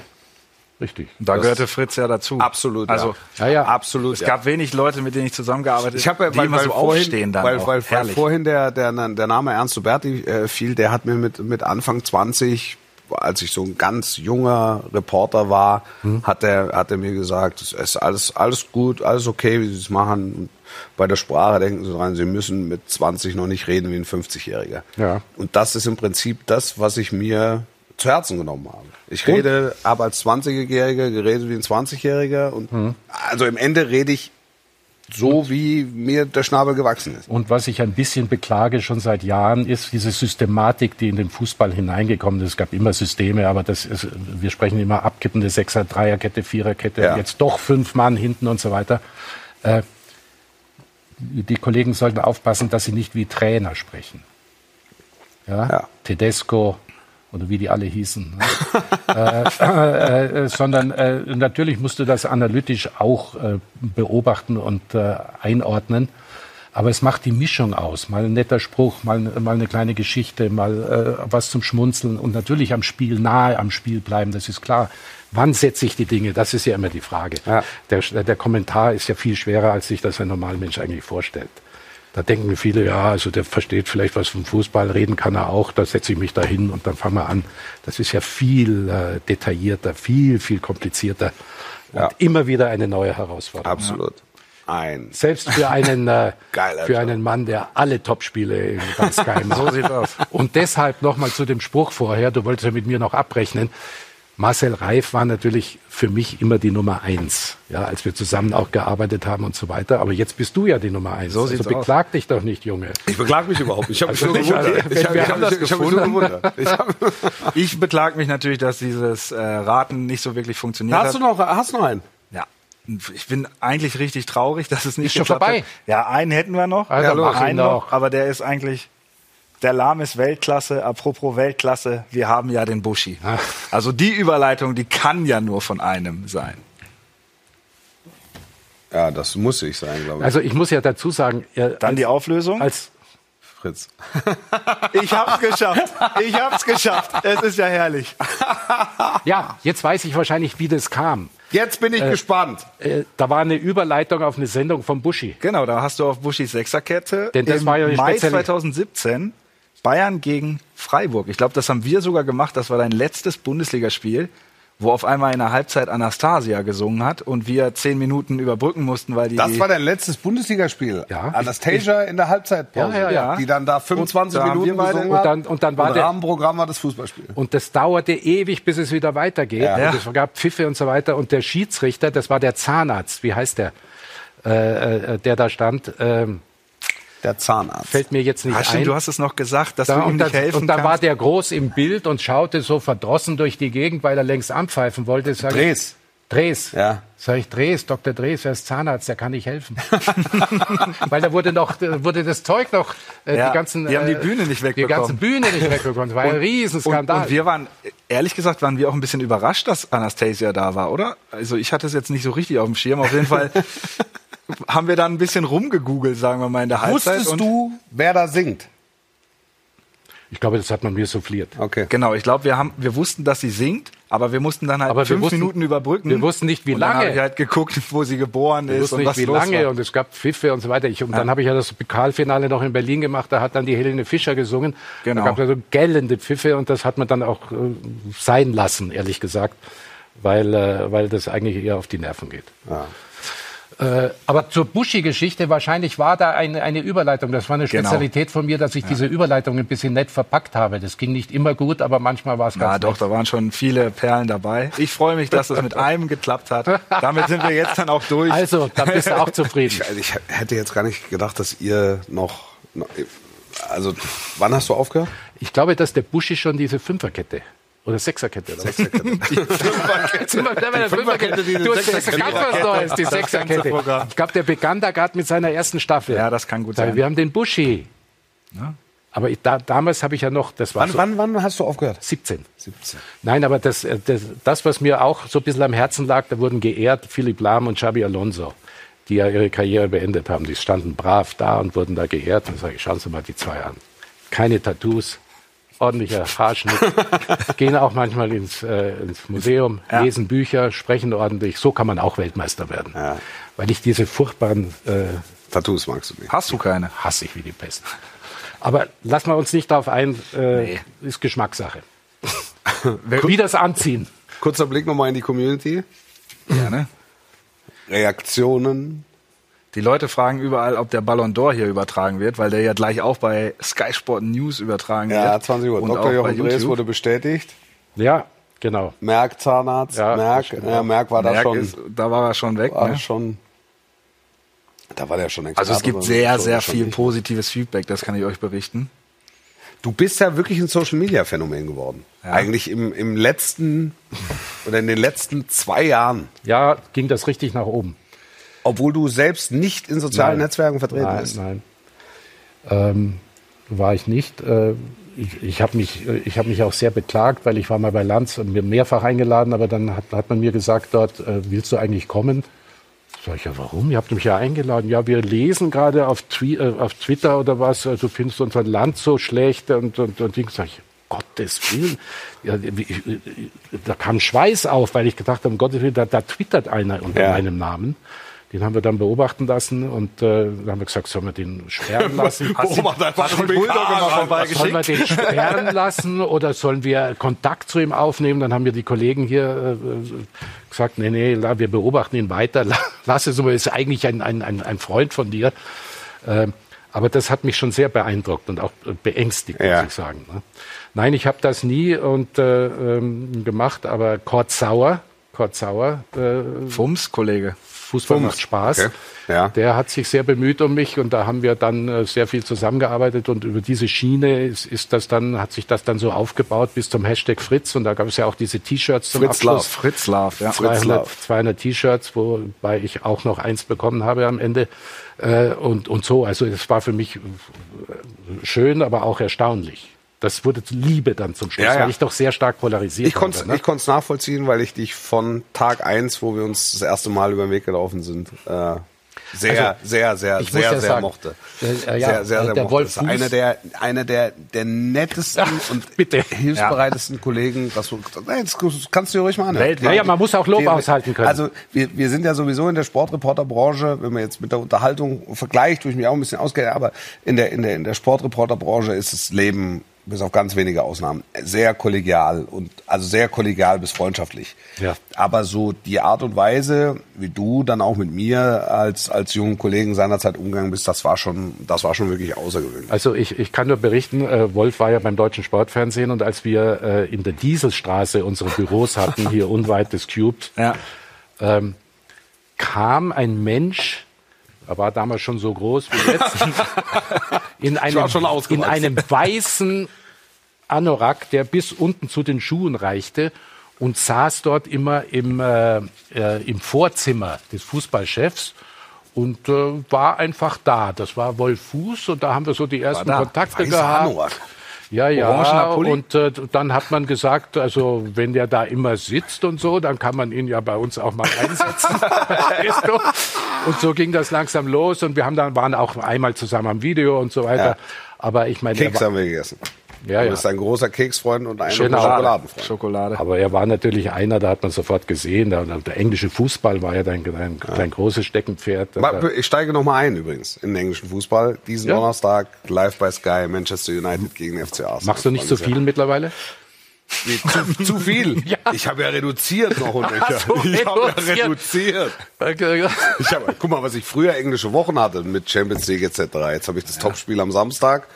Richtig. Da Das- gehörte Fritz ja dazu. Absolut, Also ja. Ja, ja. Absolut. es gab wenig Leute, mit denen ich zusammengearbeitet Ich habe, die weil, immer weil so vorhin, aufstehen dann weil, auch. weil, weil vorhin der, der, der Name Ernst Huberti äh, fiel, der hat mir mit, mit Anfang 20, als ich so ein ganz junger Reporter war, Hm. hat er hat er mir gesagt, es ist alles, alles gut, alles okay, wie sie es machen. Und bei der Sprache denken sie dran, sie müssen mit 20 noch nicht reden wie ein 50-Jähriger. Ja. Und das ist im Prinzip das, was ich mir zu Herzen genommen habe. Ich rede, habe als 20-Jähriger geredet wie ein 20-Jähriger und Hm. also im Ende rede ich so, wie mir der Schnabel gewachsen ist. Und was ich ein bisschen beklage schon seit Jahren, ist diese Systematik, die in den Fußball hineingekommen ist. Es gab immer Systeme, aber das ist, wir sprechen immer abkippende Sechser, Dreierkette, Viererkette, Ja. jetzt doch fünf Mann hinten und so weiter. Äh, die Kollegen sollten aufpassen, dass sie nicht wie Trainer sprechen. Ja? Ja. Tedesco oder wie die alle hießen. Ne? äh, äh, sondern äh, natürlich musst du das analytisch auch äh, beobachten und äh, einordnen. Aber es macht die Mischung aus. Mal ein netter Spruch, mal, mal eine kleine Geschichte, mal äh, was zum Schmunzeln und natürlich am Spiel, nahe am Spiel bleiben, das ist klar. Wann setze ich die Dinge? Das ist ja immer die Frage. Ja. Der, der Kommentar ist ja viel schwerer, als sich das ein Normalmensch eigentlich vorstellt. Da denken viele, ja, also der versteht vielleicht was vom Fußball, reden kann er auch, da setze ich mich da hin und dann fangen wir an. Das ist ja viel äh, detaillierter, viel, viel komplizierter und Ja. immer wieder eine neue Herausforderung. Absolut. Ein. Selbst für einen, äh, Geiler für einen Mann, der alle Topspiele in ganz macht. So sieht's aus. Und deshalb nochmal zu dem Spruch vorher, du wolltest ja mit mir noch abrechnen. Marcel Reif war natürlich für mich immer die Nummer eins, ja, als wir zusammen auch gearbeitet haben und so weiter. Aber jetzt bist du ja die Nummer eins. So also sieht's aus. beklag dich doch nicht, Junge. Ich beklag mich überhaupt nicht. Ich habe mich Also nur nicht, gewundert. also, Ich wir ich haben hab, das ich hab mich gefunden. gewundert. Ich hab, Ich beklag mich natürlich, dass dieses äh, Raten nicht so wirklich funktioniert hast du hat. noch, hast du noch einen? Ja. Ich bin eigentlich richtig traurig, dass es nicht Ist schon vorbei. Hat. Ja, einen hätten wir noch. Dann ja, einen doch. aber der ist eigentlich der Lahm ist Weltklasse. Apropos Weltklasse, wir haben ja den Buschi. Ach. Also die Überleitung, die kann ja nur von einem sein. Ja, das muss ich sein, glaube ich. Also ich muss ja dazu sagen, äh, Dann die Auflösung. als Fritz. Ich hab's geschafft. Ich hab's geschafft. Es ist ja herrlich. ja, jetzt weiß ich wahrscheinlich, wie das kam. Jetzt bin ich gespannt. Äh, da war eine Überleitung auf eine Sendung von Buschi. Genau, da hast du auf Buschis Sechserkette Denn das im war ja Mai spezielle- 2017 Bayern gegen Freiburg. Ich glaube, das haben wir sogar gemacht. Das war dein letztes Bundesligaspiel, wo auf einmal in der Halbzeit Anastasia gesungen hat und wir zehn Minuten überbrücken mussten, weil die Das war dein letztes Bundesligaspiel. Ja. Anastasia in der Halbzeitpause. Ja, ja, ja. Die dann da 25 Und da Minuten gesungen Und hat. dann- und dann war und der- Rahmenprogramm war das Fußballspiel. Und das dauerte ewig, bis es wieder weitergeht. Ja. Und es gab Pfiffe und so weiter. Und der Schiedsrichter, das war der Zahnarzt, wie heißt der, äh, äh, der da stand, ähm, Der Zahnarzt. fällt mir jetzt nicht Ah, ein. stimmt, du hast es noch gesagt, dass da, du ihm und, nicht dann, helfen und dann war kannst. der groß im Bild und schaute so verdrossen durch die Gegend, weil er längst anpfeifen wollte. Sag ich, Dres. Dres. Ja. Sag ich, Dres, Dr. Dres, er ist Zahnarzt, der kann nicht helfen. Weil da wurde noch, wurde das Zeug noch, äh, Ja, die ganzen, die haben die äh, Bühne nicht Die wegbekommen. ganze Bühne nicht wegbekommen. Das war ein Und, Riesenskandal. und wir waren, ehrlich gesagt, waren wir auch ein bisschen überrascht, dass Anastasia da war, oder? Also ich hatte es jetzt nicht so richtig auf dem Schirm. Auf jeden Fall haben wir dann ein bisschen rumgegoogelt, sagen wir mal, in der Halbzeit. Wusstest und du, wer da singt? ich glaube, das hat man mir souffliert. Okay. Genau, ich glaube, wir haben, wir wussten, dass sie singt, Aber wir mussten dann halt Aber wir fünf wussten- Minuten überbrücken. wir wussten nicht, wie und dann lange. habe ich halt geguckt, wo sie geboren Ich ist wusste und nicht, was wie los lange war. und es gab Pfiffe und so weiter. Ich, und dann habe ich ja das Pokalfinale noch in Berlin gemacht, da hat dann die Helene Fischer gesungen. Genau. Da gab es also gellende Pfiffe und das hat man dann auch äh, sein lassen, ehrlich gesagt, weil, äh, weil das eigentlich eher auf die Nerven geht. Äh, aber zur Buschi-Geschichte, wahrscheinlich war da eine, eine Überleitung. Das war eine Genau. Spezialität von mir, dass ich diese Überleitung ein bisschen nett verpackt habe. Das ging nicht immer gut, aber manchmal war es ganz Ja, doch, nett. da waren schon viele Perlen dabei. Ich freue mich, dass es mit einem geklappt hat. Damit sind wir jetzt dann auch durch. Also, da bist du auch zufrieden. Ich, also ich hätte jetzt gar nicht gedacht, dass ihr noch, noch also wann hast du aufgehört? Ich glaube, dass der Buschi schon diese Fünferkette oder Sechserkette. Oder Sechserkette. die Fünferkette. Fünferkette, die Du, Sechserkette. ganz was Neues, die Sechserkette. Ich glaube, der begann da gerade mit seiner ersten Staffel. Ja, das kann gut sein. Wir haben den Buschi. Aber ich, da, damals habe ich ja noch, das war Wann, so wann, wann hast du aufgehört? 17. 17. Nein, aber das, äh, das, das, was mir auch so ein bisschen am Herzen lag, da wurden geehrt Philipp Lahm und Xabi Alonso, die ja ihre Karriere beendet haben. Die standen brav da und wurden da geehrt. Und sage ich, schauen Sie mal die zwei an. Keine Tattoos, ordentlicher Haarschnitt, gehen auch manchmal ins, äh, ins Museum, Ja. lesen Bücher, sprechen ordentlich. So kann man auch Weltmeister werden. Weil ich diese furchtbaren äh, Tattoos magst du nicht. Hast du keine? hasse ich wie die Pest. Aber lassen wir uns nicht darauf ein, äh, Nee. ist Geschmackssache. Wie das anziehen. Kurzer Blick nochmal in die Community. Ja, ne? Reaktionen. Die Leute fragen überall, ob der Ballon d'Or hier übertragen wird, weil der ja gleich auch bei Sky Sport News übertragen wird. Ja, 20 Uhr. Und Dr. auch bei Jochen Drees YouTube. wurde bestätigt. Ja, genau. Merck Zahnarzt. Ja, Merck, stimmt. ja, Merck war da Merck schon. ist, da war er schon weg. war Ne? schon. Da war der schon Also es Experte, gibt sehr, schon- sehr schon viel nicht. positives Feedback, das kann ich euch berichten. Du bist ja wirklich ein Social Media Phänomen geworden. Ja. Eigentlich im, im letzten oder in den letzten zwei Jahren, Ja, ging das richtig nach oben. Obwohl du selbst nicht in sozialen Nein. Netzwerken vertreten Nein, bist. nein. Ähm, war ich nicht. Äh, ich ich habe mich, ich hab mich auch sehr beklagt, weil ich war mal bei Lanz und mir mehrfach eingeladen, aber dann hat, hat man mir gesagt dort, äh, willst du eigentlich kommen? Sag ich, ja, warum? Ihr habt mich ja eingeladen. Ja, wir lesen gerade auf, Twi äh, auf Twitter oder was, du findest unser Land so schlecht und, und, und Ding. Sag ich, Gottes Willen. Ja, wie- ich, äh, da kam Schweiß auf, weil ich gedacht habe, um Gottes Willen, da, da twittert einer unter Ja. meinem Namen. Den haben wir dann beobachten lassen und äh, dann haben wir gesagt, sollen wir den sperren lassen? Beobacht einfach schon Bulldog immer Sollen wir den sperren lassen oder sollen wir Kontakt zu ihm aufnehmen? Dann haben mir die Kollegen hier äh, gesagt, nee, nee, la- wir beobachten ihn weiter. La- Lass es, aber ist eigentlich ein, ein, ein, ein Freund von dir. Ähm, aber das hat mich schon sehr beeindruckt und auch äh, beängstigt, Ja. muss ich sagen. Ne? Nein, ich habe das nie und, äh, ähm, gemacht, aber Kurt Sauer, Kurt Sauer, äh, Fums, Kollege. Fußball Fums, macht Spaß. okay. Ja. Der hat sich sehr bemüht um mich und da haben wir dann äh, sehr viel zusammengearbeitet und über diese Schiene ist, ist das dann, hat sich das dann so aufgebaut bis zum Hashtag Fritz und da gab es ja auch diese T-Shirts zum Fritz Love. Abschluss. Fritz Love, ja. Fritz 200, Love. 200 T-Shirts, wobei ich auch noch eins bekommen habe am Ende äh, und, und so. Also es war für mich äh, schön, aber auch erstaunlich. Das wurde Liebe dann zum Schluss, Ja, ja. weil ich doch sehr stark polarisiert Ich konnte habe. Ne? ich konnte es nachvollziehen, weil ich dich von Tag eins, wo wir uns das erste Mal über den Weg gelaufen sind, äh, sehr, Also, sehr, sehr, sehr, ja sehr sagen, mochte. äh, äh, ja, sehr, sehr, sehr der mochte. Wolf Das ist einer Fuß- der, einer der, der nettesten und bitte. hilfsbereitesten Kollegen. Was du, nein, das kannst du ruhig mal anhören. Weltweit. Ja, ja, man muss auch Lob Wir- aushalten können. Also wir, wir sind ja sowieso in der Sportreporterbranche, wenn man jetzt mit der Unterhaltung vergleicht, wo ich mich auch ein bisschen auskenne, aber in der, in der, in der Sportreporterbranche ist das Leben bis auf ganz wenige Ausnahmen sehr kollegial und also sehr kollegial bis freundschaftlich. Ja. Aber so die Art und Weise, wie du dann auch mit mir als als jungen Kollegen seinerzeit umgegangen bist, das war schon das war schon wirklich außergewöhnlich. Also ich, ich kann nur berichten, äh, Wolf war ja beim Deutschen Sportfernsehen und als wir äh, in der Dieselstraße unsere Büros hatten, hier unweit des Cubed, Ja. ähm, kam ein Mensch, er war damals schon so groß wie jetzt, in einem, in einem weißen Anorak, der bis unten zu den Schuhen reichte und saß dort immer im, äh, äh, im Vorzimmer des Fußballchefs und äh, war einfach da. Das war Wolf Fuß und da haben wir so die ersten da. Kontakte gehabt. Anorak. Ja, ja. Und äh, dann hat man gesagt, also wenn der da immer sitzt und so, dann kann man ihn ja bei uns auch mal einsetzen. Weißt du? Und so ging das langsam los und wir haben dann waren auch einmal zusammen am Video und so weiter. Ja. Aber ich meine, Keks haben wir gegessen. Ja, Du ja. bist ein großer Keksfreund und ein Genau. Schokoladenfreund. Schokolade. Aber er war natürlich einer, da hat man sofort gesehen. Der, der englische Fußball war ja dein, dein, dein großes Steckenpferd. Ich steige noch mal ein übrigens in den englischen Fußball. Diesen Ja. Donnerstag live bei Sky Manchester United gegen FC Arsenal. Machst du nicht so viel mittlerweile? Nee, zu, zu viel. Ich habe ja reduziert noch und nöcher. so, Ich habe ja reduziert. reduziert. Ich habe, guck mal, was ich früher englische Wochen hatte mit Champions League etc. Jetzt habe ich das Topspiel am Samstag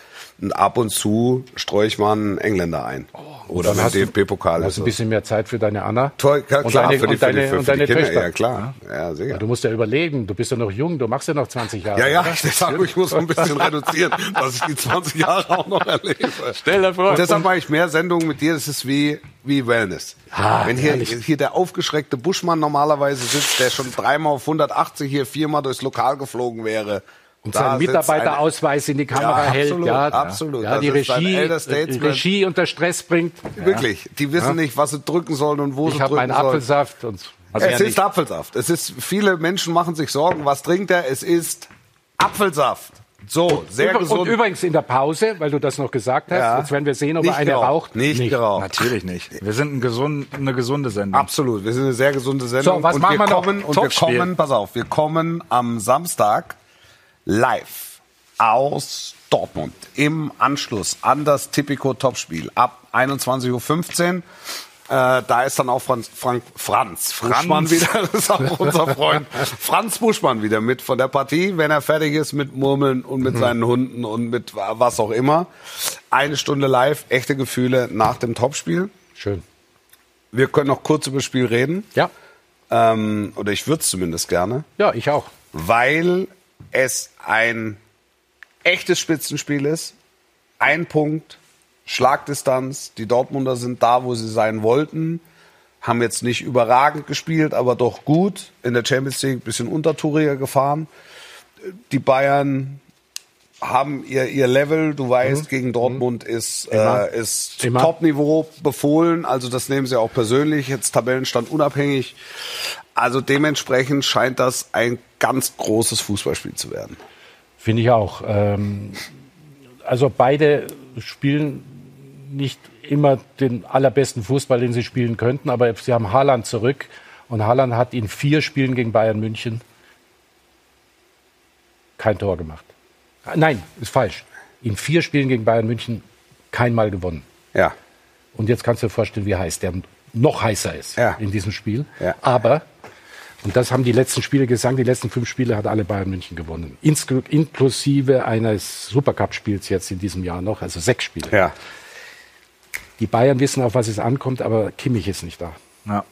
und ab und zu streue ich mal einen Engländer ein. Oder dann wenn hast du- DFB-Pokal Hast ein bisschen mehr Zeit für deine Anna? Toll, klar, und klar, deine, für die, und deine, für die, für, und deine Kinder, Töchter. ja klar. Ja, sicher. Ja, du musst ja überlegen, du bist ja noch jung, du machst ja noch 20 Jahre. Ja, ja, oder? ich sage, ich muss noch ein bisschen reduzieren, dass ich die 20 Jahre auch noch erlebe. Stell dir vor. Und deshalb mache ich mehr Sendungen mit dir, das ist wie, wie Wellness. Ah, Wenn hier, hier der aufgeschreckte Buschmann normalerweise sitzt, der schon dreimal auf 180 hier viermal durchs Lokal geflogen wäre. Und seinen Mitarbeiterausweis in die Kamera Ja, hält. absolut, ja, absolut. Ja, die Regie, äh. Regie unter Stress bringt. Wirklich, die wissen nicht, was sie drücken sollen und wo Ich sie habe drücken meinen sollen. Apfelsaft und Also es ja, ist Apfelsaft. Es ist, viele Menschen machen sich Sorgen, was trinkt er? Es ist Apfelsaft. So, sehr Über- gesund. Und übrigens in der Pause, weil du das noch gesagt hast, Ja. jetzt werden wir sehen, ob Nicht er eine geraucht. raucht. Nicht geraucht. Natürlich nicht. Wir sind ein gesund, eine gesunde Sendung. Absolut, wir sind eine sehr gesunde Sendung. So, was und machen wir wir noch? kommen, Und wir kommen, pass auf, wir kommen am Samstag live aus Dortmund im Anschluss an das Tipico Topspiel ab 21.15 Uhr. Äh, da ist dann auch Franz, Frank, Franz, Buschmann wieder, das ist auch unser Freund, Franz Buschmann wieder mit von der Partie, wenn er fertig ist mit Murmeln und Mhm. mit seinen Hunden und mit was auch immer. Eine Stunde live, echte Gefühle nach dem Topspiel. Schön. Wir können noch kurz über das Spiel reden. Ja, Ähm, oder ich würde es zumindest gerne, ja, ich auch. weil es ein echtes Spitzenspiel ist. Ein Punkt, Schlagdistanz. Die Dortmunder sind da, wo sie sein wollten. Haben jetzt nicht überragend gespielt, aber doch gut. In der Champions League ein bisschen untertouriger gefahren. Die Bayern haben ihr, ihr Level. Du weißt, gegen Dortmund ist, Immer. äh, ist. Top-Niveau befohlen. Also das nehmen sie auch persönlich. Jetzt Tabellenstand unabhängig. Also dementsprechend scheint das ein ganz großes Fußballspiel zu werden. Finde ich auch. Ähm, also beide spielen nicht immer den allerbesten Fußball, den sie spielen könnten, aber sie haben Haaland zurück und Haaland hat in vier Spielen gegen Bayern München kein Tor gemacht. Ah, Nein, ist falsch. In vier Spielen gegen Bayern München kein Mal gewonnen. Ja. Und jetzt kannst du dir vorstellen, wie heiß der noch heißer ist Ja. in diesem Spiel. Ja. Aber, und das haben die letzten Spiele gesagt, die letzten fünf Spiele hat alle Bayern München gewonnen. Insku- Inklusive eines Supercup-Spiels jetzt in diesem Jahr noch, also sechs Spiele. Ja. Die Bayern wissen, auf was es ankommt, aber Kimmich ist nicht da. Ja.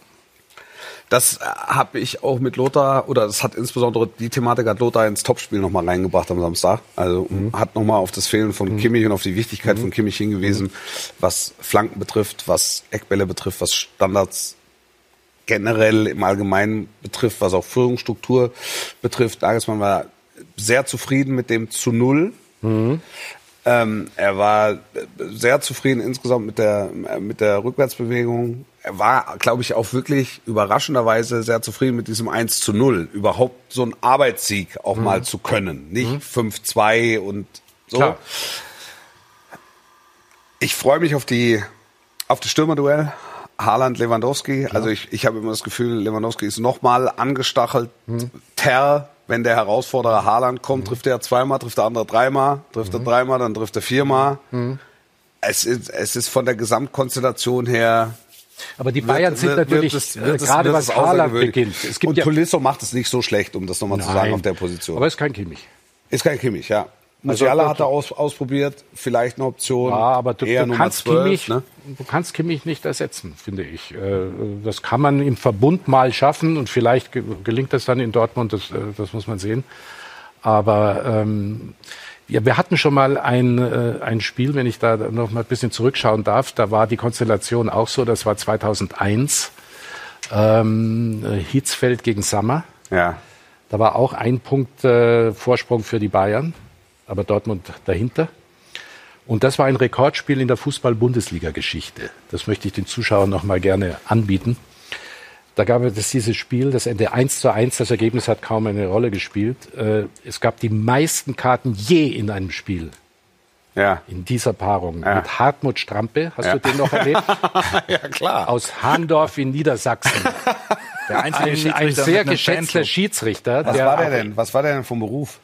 Das habe ich auch mit Lothar, oder das hat insbesondere die Thematik hat Lothar ins Topspiel nochmal reingebracht am Samstag. Also hat nochmal auf das Fehlen von Kimmich und auf die Wichtigkeit von Kimmich hingewiesen, was Flanken betrifft, was Eckbälle betrifft, was Standards generell im Allgemeinen betrifft, was auch Führungsstruktur betrifft. Nagelsmann war sehr zufrieden mit dem zu Null. Ähm, er war sehr zufrieden insgesamt mit der, mit der Rückwärtsbewegung. Er war, glaube ich, auch wirklich überraschenderweise sehr zufrieden mit diesem 1 zu 0. Überhaupt so einen Arbeitssieg auch mal zu können. Nicht 5-2 und so. Klar. Ich freue mich auf die, auf das Stürmerduell. Haaland, Lewandowski. Also ich, ich habe immer das Gefühl, Lewandowski ist nochmal angestachelt. Ter, wenn der Herausforderer Haaland kommt, trifft er zweimal, trifft der andere dreimal, trifft er dreimal, dann trifft er viermal. Es, ist, es ist von der Gesamtkonstellation her. Aber die Bayern sind natürlich, wird es- äh, wird es- gerade was Haaland beginnt. Es gibt Und ja, Tolisso macht es nicht so schlecht, um das nochmal zu sagen, auf der Position. aber es ist kein Kimmich. ist kein Kimmich, ja. Also- Musiala hat er aus, ausprobiert, vielleicht eine Option. Ja, aber du, du, kannst 12, Kimmich, ne? du kannst Kimmich nicht ersetzen, finde ich. Äh, Das kann man im Verbund mal schaffen und vielleicht ge- gelingt das dann in Dortmund, das, äh, das muss man sehen. Aber ähm, ja, wir hatten schon mal ein, äh, ein Spiel, wenn ich da noch mal ein bisschen zurückschauen darf, da war die Konstellation auch so, das war 2001, ähm, äh, Hitzfeld gegen Sammer. Ja. Da war auch ein Punkt äh, Vorsprung für die Bayern, aber Dortmund dahinter. Und das war ein Rekordspiel in der Fußball-Bundesliga-Geschichte. Das möchte ich den Zuschauern noch mal gerne anbieten. Da gab es dieses Spiel, das Ende 1 zu 1, das Ergebnis hat kaum eine Rolle gespielt. Äh, Es gab die meisten Karten je in einem Spiel Ja. in dieser Paarung Ja. mit Hartmut Strampe, hast Ja. du den noch erlebt? ja, klar. Aus Hahndorf in Niedersachsen. Der einzige Ein, ein sehr geschätzter. Schiedsrichter. Was war der denn? Was war der denn vom Beruf?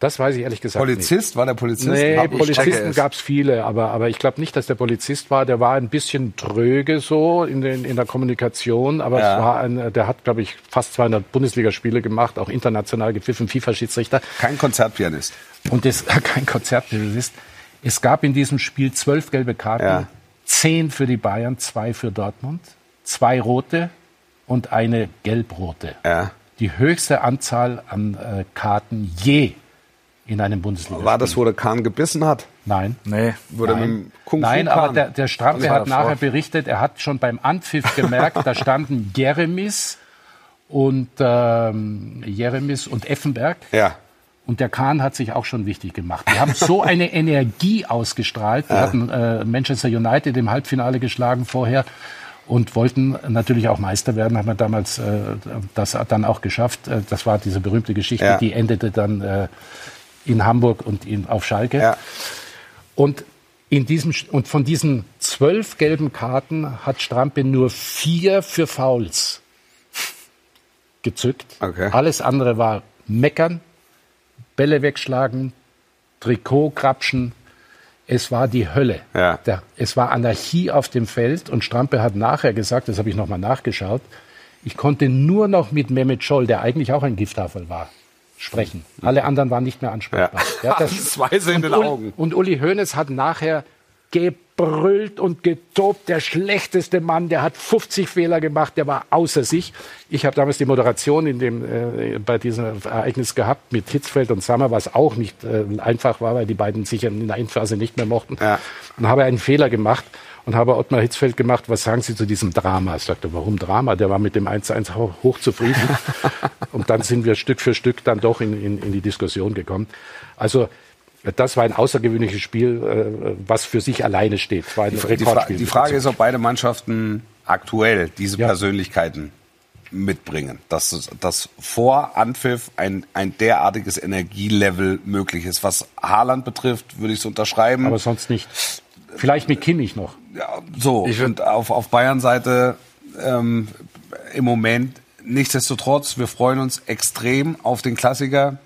Das weiß ich ehrlich gesagt nicht. Polizist? War der Polizist? Nee, Hab Polizisten gab es viele, aber, aber ich glaube nicht, dass der Polizist war. Der war ein bisschen tröge so in, den, in der Kommunikation, aber Ja. es war ein, der hat, glaube ich, fast 200 Bundesligaspiele gemacht, auch international gepfiffen, FIFA-Schiedsrichter. Kein Konzertpianist. Und das kein Konzertpianist. Es gab in diesem Spiel zwölf gelbe Karten, Ja. zehn für die Bayern, zwei für Dortmund, zwei rote und eine gelbrote. Ja. Die höchste Anzahl an äh, Karten je in einem Bundesliga. War das, wo der Kahn gebissen hat? Nein. Nee. Wurde mit dem Kung Fu Nein, Kahn? aber der, der Strampe war hat nachher berichtet, er hat schon beim Anpfiff gemerkt, da standen Jeremis und ähm, Jeremis und Effenberg. Ja. Und der Kahn hat sich auch schon wichtig gemacht. Die haben so eine Energie ausgestrahlt. Die hatten äh, Manchester United im Halbfinale geschlagen vorher und wollten natürlich auch Meister werden. Haben wir damals äh, das dann auch geschafft. Äh, das war diese berühmte Geschichte, Ja. die endete dann äh, in Hamburg und in, auf Schalke. Ja. Und, in diesem, und von diesen zwölf gelben Karten hat Strampe nur vier für Fouls gezückt. Okay. Alles andere war meckern, Bälle wegschlagen, Trikot krapschen. Es war die Hölle. Ja. Der, es war Anarchie auf dem Feld und Strampe hat nachher gesagt, das habe ich nochmal nachgeschaut, ich konnte nur noch mit Mehmet Scholl, der eigentlich auch ein Gifthafer war, sprechen. Alle anderen waren nicht mehr ansprechbar. Ja. Das Weiße in und den Uli- Augen. Und Uli Hoeneß hat nachher gebrüllt und getobt. Der schlechteste Mann, der hat 50 Fehler gemacht, der war außer sich. Ich habe damals die Moderation in dem, äh, bei diesem Ereignis gehabt mit Hitzfeld und Sammer, was auch nicht äh, einfach war, weil die beiden sich in der Endphase nicht mehr mochten. Ja. Und habe einen Fehler gemacht und habe Ottmar Hitzfeld gemacht, was sagen Sie zu diesem Drama? Ich sagte, warum Drama? Der war mit dem 1-1 ho- hochzufrieden. und dann sind wir Stück für Stück dann doch in, in, in die Diskussion gekommen. Also das war ein außergewöhnliches Spiel, äh, was für sich alleine steht. Ein Die, Fra die Frage ist, ob beide Mannschaften aktuell diese Ja. Persönlichkeiten mitbringen. Dass, dass vor Anpfiff ein, ein derartiges Energielevel möglich ist. Was Haaland betrifft, würde ich es unterschreiben. aber sonst nicht. Vielleicht mit Kimmich noch. Ja, so, und auf, auf Bayern-Seite ähm, im Moment nichtsdestotrotz, wir freuen uns extrem auf den Klassiker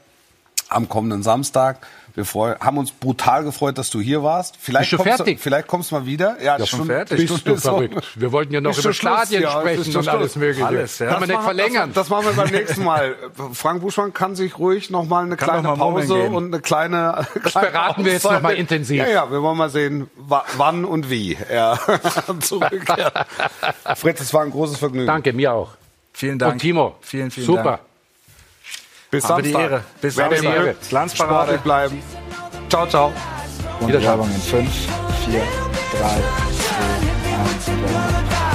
am kommenden Samstag. Wir freu, haben uns brutal gefreut, dass du hier warst. Vielleicht Bist du kommst fertig? Du, vielleicht kommst du mal wieder. Ja, schon Stunde- fertig. Bist Stunde du verrückt? Wir wollten ja noch Ist über schon Stadien ja, sprechen schon und alles Mögliche. Alles, ja. Kann man nicht machen- verlängern. Das, das machen wir beim nächsten Mal. Frank Buschmann kann sich ruhig noch mal eine Kann kleine mal Pause gehen. und eine kleine. Das kleine beraten wir jetzt Auszeit- noch mal intensiv. Ja, ja, wir wollen mal sehen, wa- wann und wie er zurückkehrt. Fritz, es war ein großes Vergnügen. Danke, mir auch. Vielen Dank. Und Timo. Vielen, vielen Super. Dank. Bis Habe Samstag. Die Ehre. Bis Wenn Samstag. Glanzparade. bleiben. Ciao, ciao. Und Wiederschaltung in 5, 4, 3, 2, 1.